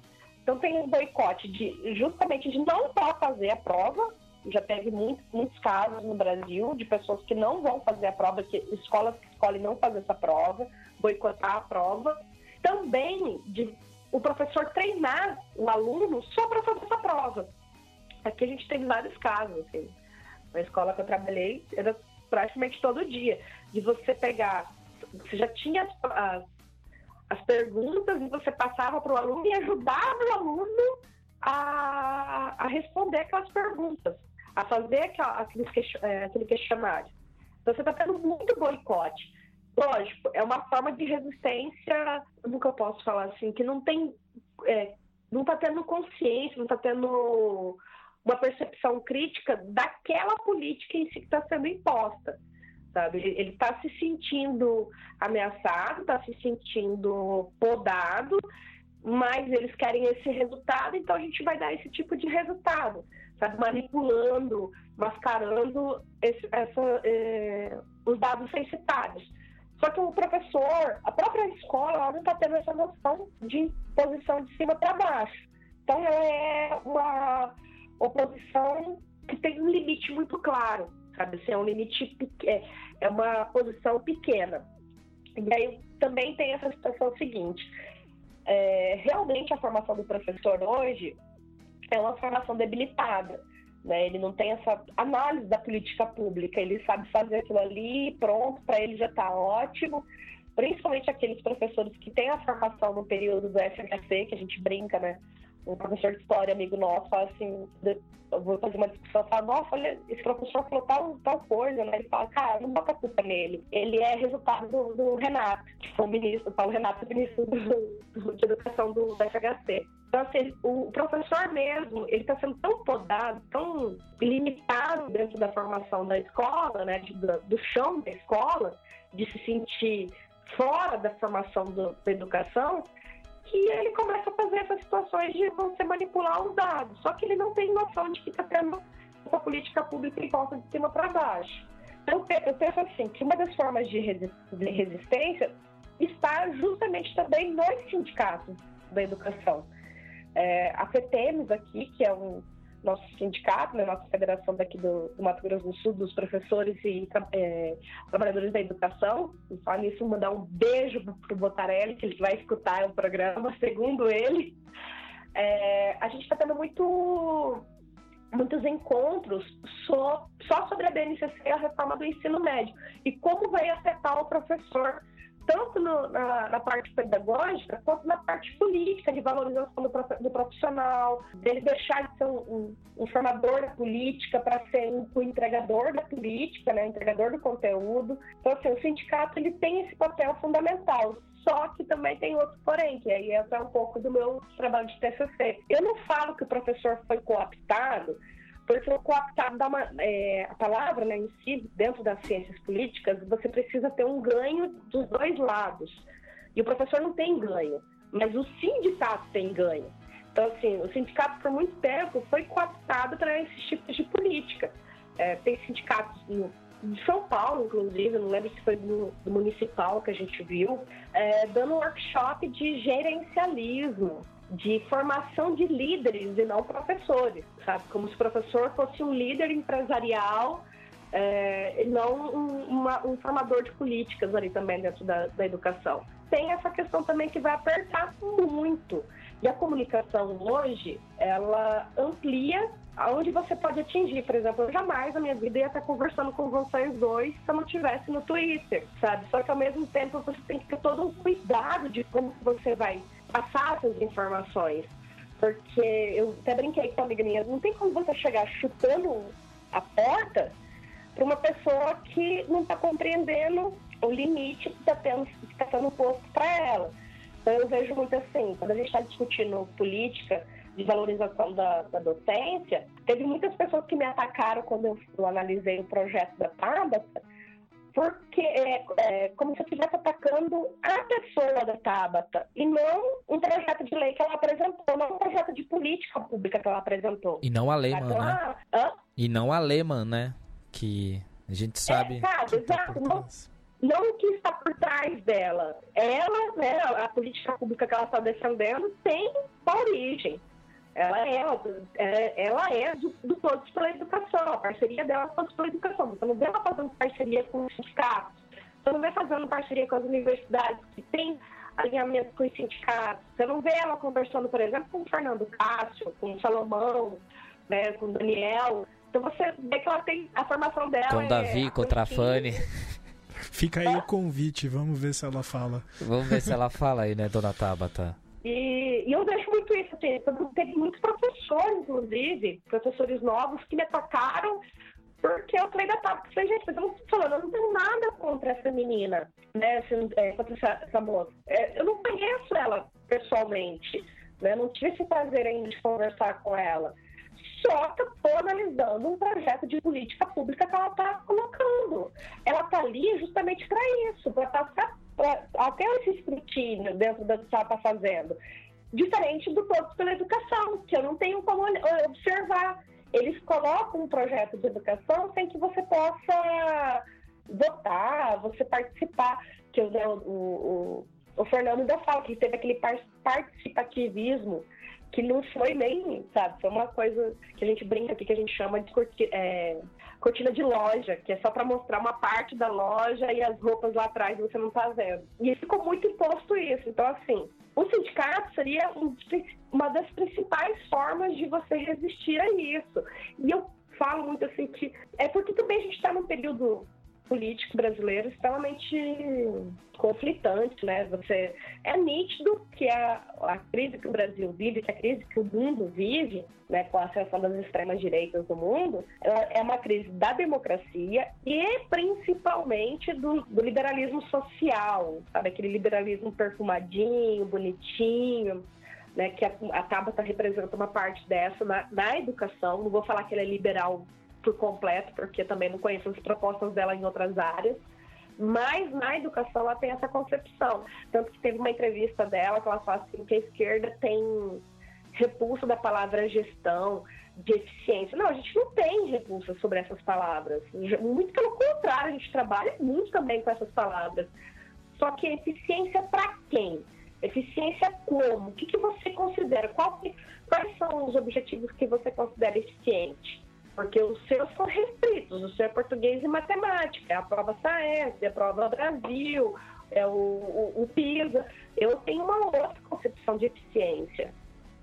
Então tem um boicote de justamente de não só fazer a prova, já teve muito, muitos casos no Brasil de pessoas que não vão fazer a prova, que escolas que escolhem não fazer essa prova, boicotar a prova. Também de o professor treinar o aluno só para fazer essa prova. Aqui a gente teve vários casos, assim. Na escola que eu trabalhei, era praticamente todo dia. De você pegar, você já tinha as, as, as perguntas e você passava para o aluno e ajudava o aluno a, a responder aquelas perguntas a fazer aquela, é, aquele questionário. Então você está tendo muito boicote. Lógico, é uma forma de resistência, eu posso falar assim, que não tem. É, não está tendo consciência, não está tendo uma percepção crítica daquela política em si que está sendo imposta. Sabe? Ele está se sentindo ameaçado, está se sentindo podado, mas eles querem esse resultado, então a gente vai dar esse tipo de resultado sabe, manipulando, mascarando esse, essa, é, os dados censitários. Só que o professor, a própria escola, ela não está tendo essa noção de posição de cima para baixo. Então, é uma oposição que tem um limite muito claro, sabe? Assim, é um limite, é, é uma posição pequena. E aí também tem essa situação seguinte: é, realmente a formação do professor hoje é uma formação debilitada. Né? Ele não tem essa análise da política pública, ele sabe fazer aquilo ali, pronto, para ele já está ótimo. Principalmente aqueles professores que têm a formação no período do FHC, que a gente brinca, né? Um professor de história, amigo nosso, fala assim: eu vou fazer uma discussão, fala, nossa, olha, esse professor falou tal, tal coisa, né? Ele fala, cara, não bota culpa nele. Ele é resultado do, do Renato, que foi o ministro, Paulo Renato, ministro do, do, de educação do, da FHC. Então, assim, o professor mesmo, ele está sendo tão podado, tão limitado dentro da formação da escola, né, do, do chão da escola, de se sentir fora da formação do, da educação, que ele começa a fazer essas situações de você manipular os dados. Só que ele não tem noção de que está tendo essa política pública em volta de cima para baixo. Então, eu penso assim, que uma das formas de resistência está justamente também nos sindicatos da educação. É, a FETEMES aqui, que é um nosso sindicato, né, nossa federação daqui do, do, Mato Grosso do Sul, dos professores e é, trabalhadores da educação. E falar nisso, mandar um beijo para o Botarelli, que ele vai escutar o programa, segundo ele. É, a gente está tendo muito, muitos encontros só, só sobre a BNCC e a reforma do ensino médio e como vai afetar o professor tanto no, na, na, parte pedagógica quanto na parte política, de valorização do, do profissional, dele deixar de ser um, um, um formador da política para ser um, um, entregador da política, né, entregador do conteúdo. Então, assim, o sindicato ele tem esse papel fundamental. Só que também tem outro porém, que aí entra um pouco do meu trabalho de TCC. Eu não falo que o professor foi cooptado porque o cooptado dá uma, é, a palavra né, em si, dentro das ciências políticas, você precisa ter um ganho dos dois lados. E o professor não tem ganho, mas o sindicato tem ganho. Então, assim, o sindicato, por muito tempo, foi cooptado para esses tipos de política. É, tem sindicatos no, de São Paulo, inclusive, não lembro se foi do, do municipal que a gente viu, é, dando um workshop de gerencialismo, de formação de líderes e não professores, sabe? Como se o professor fosse um líder empresarial é, e não um, uma, um, formador de políticas ali também dentro da, da educação. Tem essa questão também que vai apertar muito. E a comunicação hoje, ela amplia aonde você pode atingir. Por exemplo, eu jamais na minha vida ia estar conversando com vocês dois se eu não estivesse no Twitter, sabe? Só que ao mesmo tempo você tem que ter todo um cuidado de como você vai passar essas informações. Porque eu até brinquei com a amiga minha, não tem como você chegar chutando a porta para uma pessoa que não está compreendendo o limite que está tá sendo posto para ela. Então eu vejo muito assim, quando a gente está discutindo política, de valorização da, da, docência, teve muitas pessoas que me atacaram quando eu, eu analisei o projeto da Tabata, porque é, é, como se eu estivesse atacando a pessoa da Tabata e não um projeto de lei que ela apresentou, não um projeto de política pública que ela apresentou. E não a Lehman, então, né? Hã? E não a Lehman, né? Que a gente sabe. É, sabe, tá exato. Não, não o que está por trás dela. Ela, né, a política pública que ela está defendendo tem uma origem. Ela é, é, ela é do, do Todos pela Educação, a parceria dela é Todos pela Educação. Você não vê ela fazendo parceria com os sindicatos, você não vê fazendo parceria com as universidades que tem alinhamento com os sindicatos, você não vê ela conversando, por exemplo, com o Fernando Cássio, com o Salomão, né, com o Daniel. Então você vê que ela tem a formação dela. Com o é Davi, contra a Fanny. Fica aí o convite, vamos ver se ela fala. Vamos ver se ela fala aí, né, dona Tabata? E, e, eu vejo muito isso, assim, teve muitos professores, inclusive, professores novos, que me atacaram porque eu falei da TAP, falei, gente, eu não falando, eu não tenho nada contra essa menina, né, é, contra essa, essa moça. É, eu não conheço ela pessoalmente, né, não tive esse prazer ainda de conversar com ela. Só que eu estou analisando um projeto de política pública que ela está colocando. Ela está ali justamente para isso, para estar tá até esse escrutínio dentro que ela está fazendo. Diferente do Todos pela Educação, que eu não tenho como observar. Eles colocam um projeto de educação sem que você possa votar, você participar. Que o, o, o Fernando ainda fala que teve aquele participativismo que não foi nem, sabe, foi uma coisa que a gente brinca aqui, que a gente chama de é, cortina de loja, que é só para mostrar uma parte da loja e as roupas lá atrás você não tá vendo. E ficou muito imposto isso. Então, assim, o sindicato seria uma das principais formas de você resistir a isso. E eu falo muito assim que é porque também a gente está num período político brasileiro extremamente conflitante, né? Você é nítido que a, a crise que o Brasil vive, que a crise que o mundo vive, né, com a ascensão das extremas direitas do mundo, é uma crise da democracia e principalmente do, do liberalismo social, sabe? Aquele liberalismo perfumadinho, bonitinho, né, que a, a Tabata representa uma parte dessa na, na, educação. Não vou falar que ele é liberal por completo, porque também não conheço as propostas dela em outras áreas. Mas na educação ela tem essa concepção. Tanto que teve uma entrevista dela que ela fala assim que a esquerda tem repulso da palavra gestão, de eficiência. Não, a gente não tem repulsa sobre essas palavras. Muito pelo contrário, a gente trabalha muito também com essas palavras. Só que eficiência para quem? Eficiência como? O que, que você considera? Qual, quais são os objetivos que você considera eficiente? Porque os seus são restritos, o seu é português e matemática, é a prova SAES, é a prova Brasil, é o, o, o PISA. Eu tenho uma outra concepção de eficiência,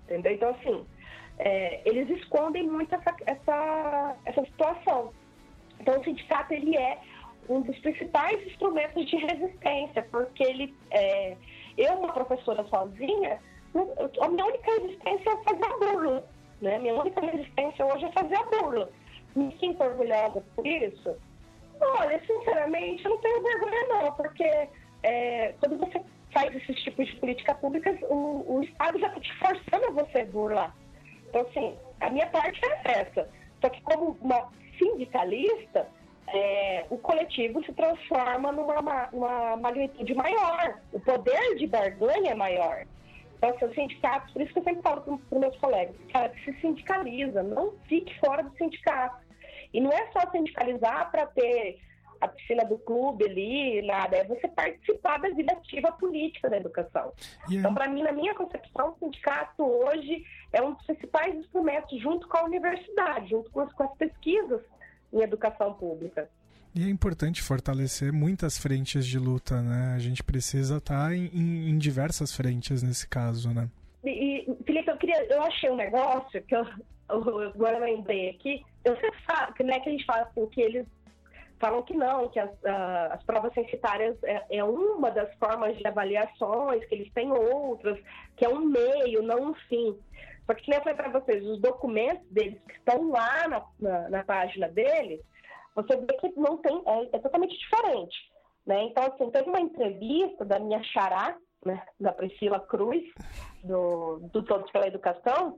entendeu? Então, assim, é, eles escondem muito essa, essa, essa situação. Então, o sindicato, ele é um dos principais instrumentos de resistência, porque ele, é, eu, uma professora sozinha, a minha única resistência é fazer a burla né? Minha única resistência hoje é fazer a burla. Me sinto orgulhosa por isso? Olha, sinceramente, eu não tenho vergonha não, porque é, quando você faz esses tipos de política pública, o, o Estado já está te forçando a você burlar. Então, assim, a minha parte é essa. Só que como uma sindicalista, é, o coletivo se transforma numa, numa magnitude maior. O poder de barganha é maior. Então, assim, o sindicato, por isso que eu sempre falo para os meus colegas, cara, se sindicaliza, não fique fora do sindicato. E não é só sindicalizar para ter a piscina do clube ali, nada. É você participar da vida ativa política da educação. Yeah. Então, para mim, na minha concepção, o sindicato hoje é um dos principais instrumentos, junto com a universidade, junto com as, com as pesquisas em educação pública. E é importante fortalecer muitas frentes de luta, né? A gente precisa estar tá em, em, diversas frentes nesse caso, né? E, Felipe, eu, queria, eu achei um negócio que eu, eu agora lembrei aqui. Você sabe que, né, que a gente fala assim, que eles falam que não, que as, uh, as provas censitárias é, é, uma das formas de avaliações, que eles têm outras, que é um meio, não um fim. Só que, como eu falei para vocês, os documentos deles que estão lá na, na, na página deles, você vê que não tem, é, é totalmente diferente. Né? Então, assim, teve uma entrevista da minha xará, né, da Priscila Cruz, do, do Todos pela Educação,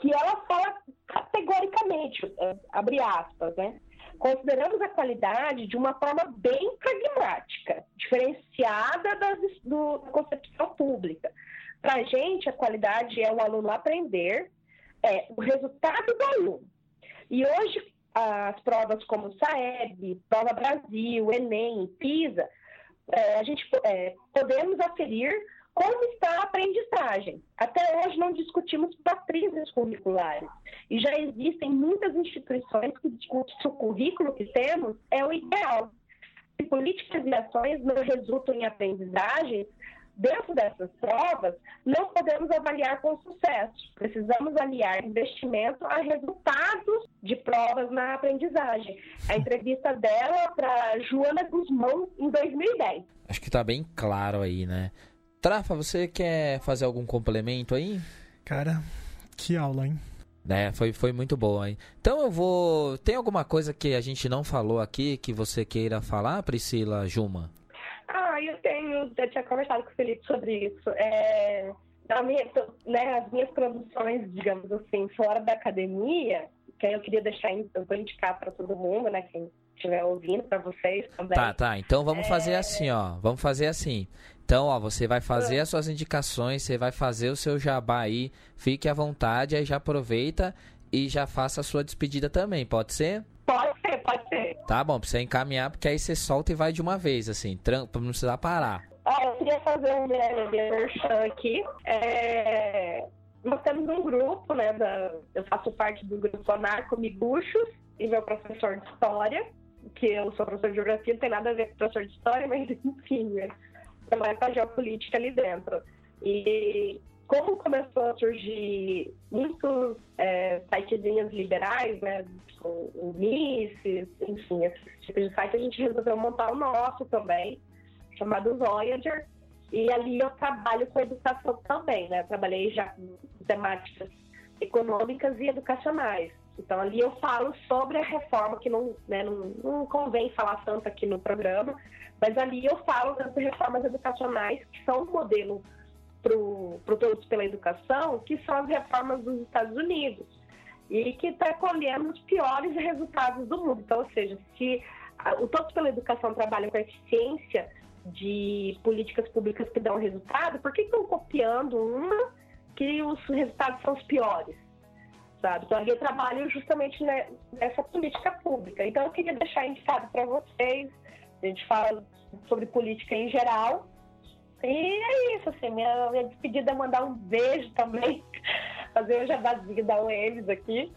que ela fala categoricamente, é, abre aspas, né? Consideramos a qualidade de uma forma bem pragmática, diferenciada das, do, da concepção pública. Para a gente, a qualidade é o aluno aprender, é o resultado do aluno. E hoje, as provas como SAEB, Prova Brasil, Enem, PISA, é, a gente é, podemos aferir como está a aprendizagem. Até hoje não discutimos patrizes curriculares. E já existem muitas instituições que discutem se o currículo que temos é o ideal. Se políticas e ações não resultam em aprendizagem, Dentro dessas provas, não podemos avaliar com sucesso. Precisamos aliar investimento a resultados de provas na aprendizagem. A entrevista dela para Joana Guzmão em 2010. Acho que está bem claro aí, né? Trafa, você quer fazer algum complemento aí? Cara, que aula, hein? É, foi, foi muito boa, hein? Então eu vou. Tem alguma coisa que a gente não falou aqui que você queira falar, Priscila Juma? Eu tinha conversado com o Felipe sobre isso. É, minha, né, as minhas produções, digamos assim, fora da academia, que eu queria deixar, eu vou indicar para todo mundo, né, quem estiver ouvindo, para vocês também. Tá, tá. Então vamos é... fazer assim, ó. Vamos fazer assim. Então, ó, você vai fazer as suas indicações, você vai fazer o seu jabá aí, fique à vontade, aí já aproveita e já faça a sua despedida também, pode ser? Pode ser, pode ser. Tá bom, pra você encaminhar, porque aí você solta e vai de uma vez, assim, pra não precisar parar. Queria fazer um merchan aqui. É... Nós temos um grupo, né? Da... Eu faço parte do grupo Anarco Miguxos e meu professor de História, que eu sou professor de Geografia, não tem nada a ver com professor de História, mas enfim, né? trabalho com a geopolítica ali dentro. E como começou a surgir muitos é, sitezinhos liberais, né, o Mises, enfim, esses tipos de site, a gente resolveu montar o nosso também, chamado Voyager, e ali eu trabalho com educação também, né, trabalhei já com temáticas econômicas e educacionais. Então ali eu falo sobre a reforma, que não, né, não, não convém falar tanto aqui no programa, mas ali eu falo das reformas educacionais, que são um modelo para o Todos pela Educação, que são as reformas dos Estados Unidos, e que está colhendo os piores resultados do mundo. Então, ou seja, se o Todos pela Educação trabalha com eficiência de políticas públicas que dão resultado, por que estão copiando uma que os resultados são os piores? Sabe? Então, eu trabalho justamente nessa política pública. Então, eu queria deixar indicado para vocês, a gente fala sobre política em geral, e é isso, assim, minha, minha despedida é mandar um beijo também, fazer o jabazinho da UEMS aqui,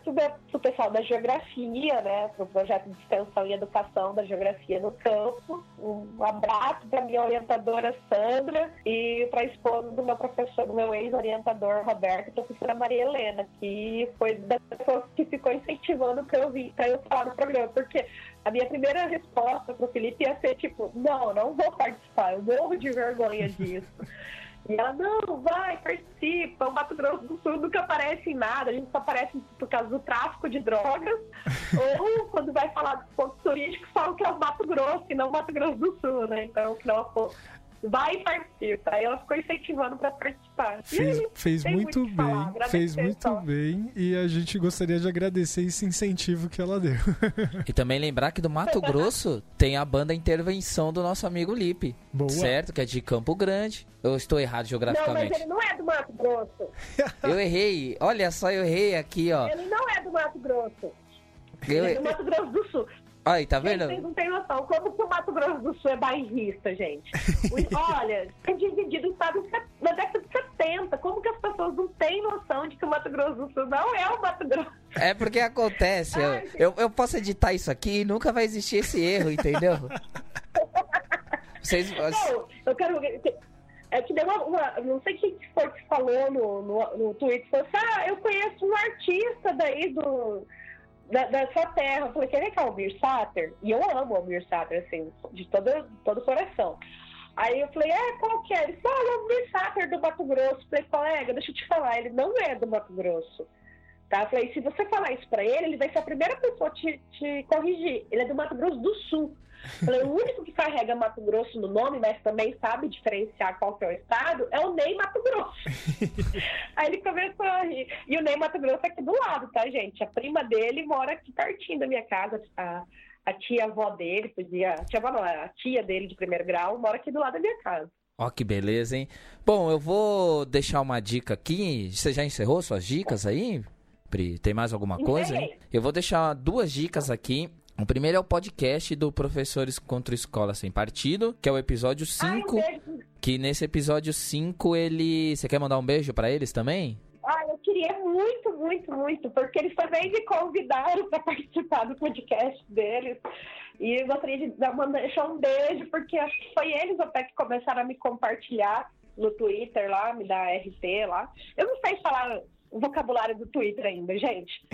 pro pessoal da geografia, né, pro projeto de extensão e educação da geografia no campo. Um abraço para minha orientadora Sandra e para a esposa do meu professor, do meu ex-orientador Roberto, professora Maria Helena, que foi da pessoa que ficou incentivando para eu vir, para eu falar no programa, porque a minha primeira resposta pro Felipe ia ser tipo, não, não vou participar, eu morro de vergonha disso. E ela, não, vai, participa. O Mato Grosso do Sul nunca aparece em nada, a gente só aparece por causa do tráfico de drogas. ou quando vai falar dos pontos turísticos, falam que é o Mato Grosso e não o Mato Grosso do Sul, né? Então, que não vai e participa. Aí ela ficou incentivando para participar. Fez, aí, fez muito, muito bem, fez muito só. bem e a gente gostaria de agradecer esse incentivo que ela deu. e também lembrar que do Mato Grosso tem a banda Intervenção do nosso amigo Lipe, Boa. certo? Que é de Campo Grande. Eu estou errado geograficamente. Não, mas ele não é do Mato Grosso. eu errei. Olha só, eu errei aqui, ó. Ele não é do Mato Grosso. Eu... Ele é do Mato Grosso do Sul. Aí, tá vendo? Vocês não têm noção. Como que o Mato Grosso do Sul é bairrista, gente? Olha, é dividido em estado na década de 70. Como que as pessoas não têm noção de que o Mato Grosso do Sul não é o Mato Grosso? É porque acontece. eu, eu, eu posso editar isso aqui e nunca vai existir esse erro, entendeu? Vocês. Não, eu quero. É que deu uma, uma, Não sei quem foi que falou no, no, no Twitter. Falou assim: ah, eu conheço um artista daí do. Da, sua terra. Eu falei, quem é que é o Almir Sater? E eu amo o Almir Sater, assim, de todo, todo o coração. Aí eu falei, é, qual que é? Ele falou, ah, Almir Sater do Mato Grosso. Eu falei, colega, deixa eu te falar, ele não é do Mato Grosso. Tá? Eu falei, se você falar isso pra ele, ele vai ser a primeira pessoa a te, te corrigir. Ele é do Mato Grosso do Sul. Falei, o único que carrega Mato Grosso no nome, mas também sabe diferenciar qual que é o estado, é o Ney Mato Grosso. Aí ele começou a rir. E o Ney Mato Grosso é aqui do lado, tá, gente? A prima dele mora aqui pertinho da minha casa. A, a tia-avó dele, podia. A tia-avó não, a tia dele de primeiro grau mora aqui do lado da minha casa. Ó, que beleza, hein? Bom, eu vou deixar uma dica aqui. Você já encerrou suas dicas aí? Pri, tem mais alguma coisa? Hein? Eu vou deixar duas dicas aqui. O primeiro é o podcast do Professores contra Escola Sem Partido, que é o episódio 5. que nesse episódio 5 ele. Você quer mandar um beijo para eles também? Ah, eu queria muito, muito, muito, porque eles também me convidaram para participar do podcast deles. E eu gostaria de dar, deixar um beijo, porque acho que foi eles até que começaram a me compartilhar no Twitter lá, me dar RT lá. Eu não sei falar o vocabulário do Twitter ainda, gente.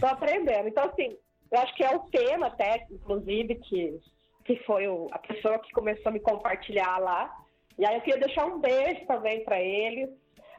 Tô aprendendo. Então, assim, eu acho que é o tema até, inclusive, que, que foi o, a pessoa que começou a me compartilhar lá. E aí eu queria deixar um beijo também para eles,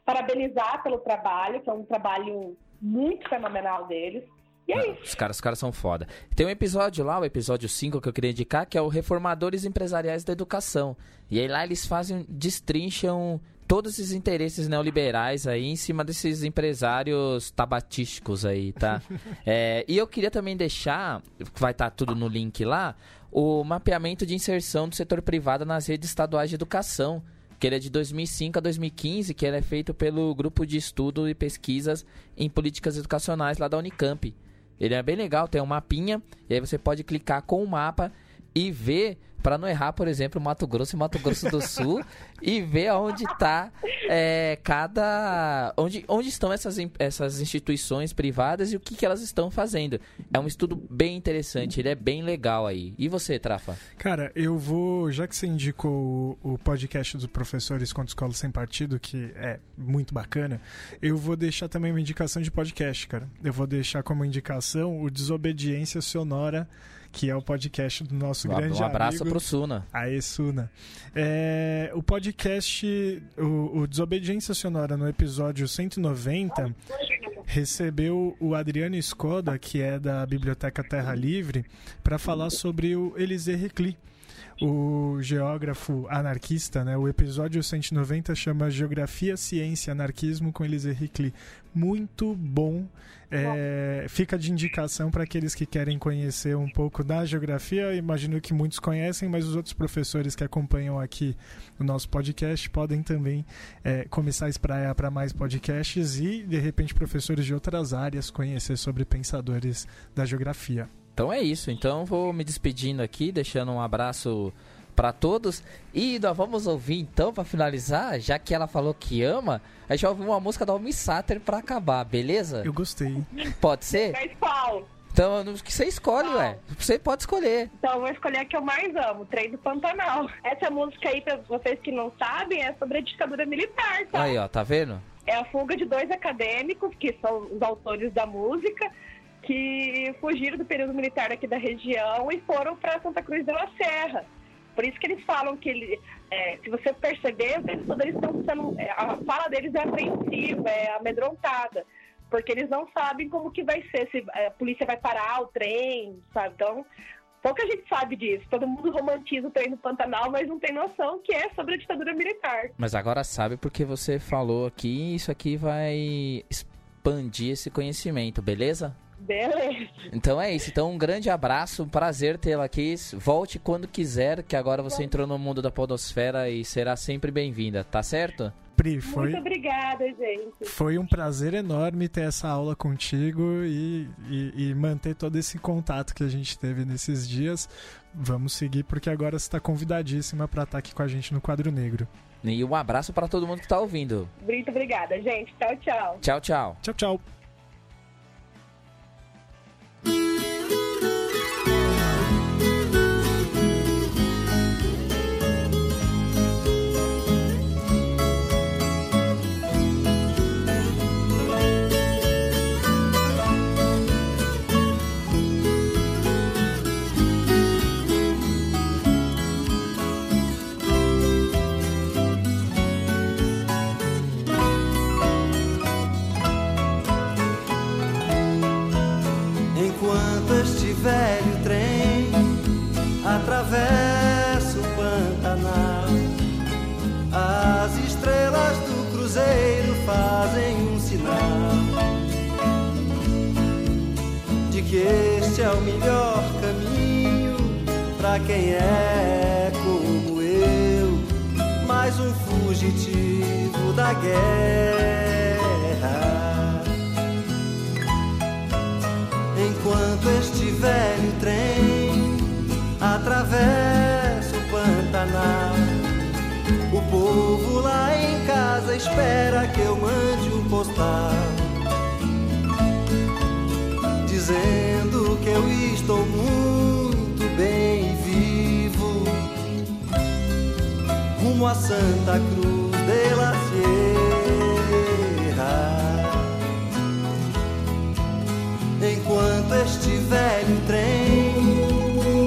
parabenizar pelo trabalho, que é um trabalho muito fenomenal deles. E é isso. Os caras, os caras são foda. Tem um episódio lá, o episódio 5 que eu queria indicar, que é o Reformadores Empresariais da Educação. E aí lá eles fazem, destrincham todos esses interesses neoliberais aí em cima desses empresários tabatísticos aí, tá? é, e eu queria também deixar, vai estar tá tudo no link lá, o mapeamento de inserção do setor privado nas redes estaduais de educação, que ele é de 2005 a 2015, que ele é feito pelo Grupo de Estudo e Pesquisas em Políticas Educacionais lá da Unicamp. Ele é bem legal, tem um mapinha, e aí você pode clicar com o mapa e ver para não errar, por exemplo, Mato Grosso e Mato Grosso do Sul e ver onde está é, cada. Onde, onde estão essas, essas instituições privadas e o que, que elas estão fazendo. É um estudo bem interessante, ele é bem legal aí. E você, Trafa? Cara, eu vou. Já que você indicou o, o podcast dos professores contra escola sem partido, que é muito bacana, eu vou deixar também uma indicação de podcast, cara. Eu vou deixar como indicação o Desobediência Sonora que é o podcast do nosso um, grande amigo. Um abraço amigo, pro Suna. Aê, Suna. É, o podcast, o, o Desobediência Sonora, no episódio 190, recebeu o Adriano Skoda, que é da Biblioteca Terra Livre, para falar sobre o Elisée Recli o geógrafo anarquista, né? O episódio 190 chama Geografia, Ciência, Anarquismo com Elisée Recli. Muito bom. É, fica de indicação para aqueles que querem conhecer um pouco da geografia. Imagino que muitos conhecem, mas os outros professores que acompanham aqui o nosso podcast podem também é, começar a espraiar para mais podcasts e, de repente, professores de outras áreas conhecer sobre pensadores da geografia. Então é isso. Então vou me despedindo aqui, deixando um abraço para todos. E nós vamos ouvir então, para finalizar, já que ela falou que ama, a gente vai ouvir uma música da Almi Sater pra acabar, beleza? Eu gostei. Pode ser? qual? Então, que você escolhe, ué. Você pode escolher. Então, eu vou escolher a que eu mais amo, Trem do Pantanal. Essa música aí, pra vocês que não sabem, é sobre a ditadura militar, tá? Aí, ó, tá vendo? É a fuga de dois acadêmicos, que são os autores da música, que fugiram do período militar aqui da região e foram para Santa Cruz de la Serra. Por isso que eles falam que, ele, é, se você perceber, eles, eles estão sendo, é, a fala deles é apreensiva, é amedrontada, porque eles não sabem como que vai ser, se é, a polícia vai parar o trem, sabe? Então, pouca gente sabe disso. Todo mundo romantiza o trem no Pantanal, mas não tem noção que é sobre a ditadura militar. Mas agora sabe porque você falou aqui, isso aqui vai expandir esse conhecimento, beleza? Beleza. Então é isso. Então um grande abraço, um prazer tê-la aqui. Volte quando quiser, que agora você entrou no mundo da podosfera e será sempre bem-vinda, tá certo? Pri, foi. Muito obrigada, gente. Foi um prazer enorme ter essa aula contigo e, e, e manter todo esse contato que a gente teve nesses dias. Vamos seguir porque agora você está convidadíssima para estar aqui com a gente no Quadro Negro. E um abraço para todo mundo que está ouvindo. Muito obrigada, gente. Tchau, tchau. Tchau, tchau. Tchau, tchau. Música este é o melhor caminho para quem é como eu, mais um fugitivo da guerra. Enquanto este velho trem atravessa o Pantanal, o povo lá em casa espera que eu mande um postal eu estou muito bem vivo, rumo a Santa Cruz de la Sierra. Enquanto este velho trem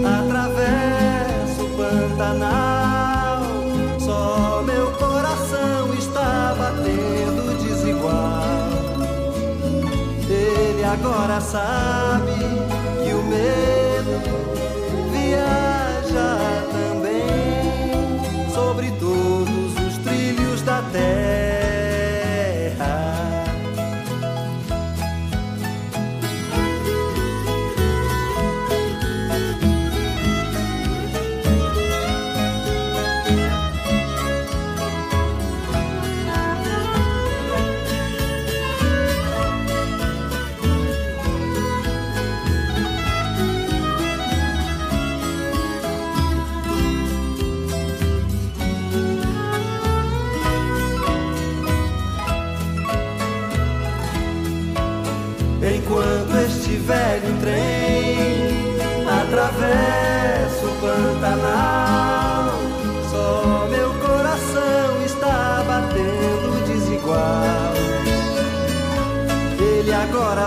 atravessa o Pantanal, só meu coração está batendo desigual. Ele agora sabe medo viaja também sobre todos os trilhos da terra.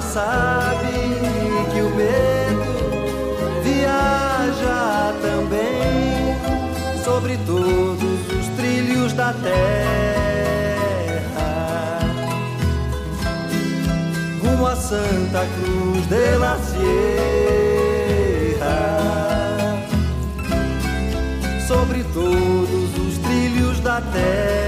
Sabe que o medo viaja também sobre todos os trilhos da terra. rumo a Santa Cruz de la Sierra. Sobre todos os trilhos da terra.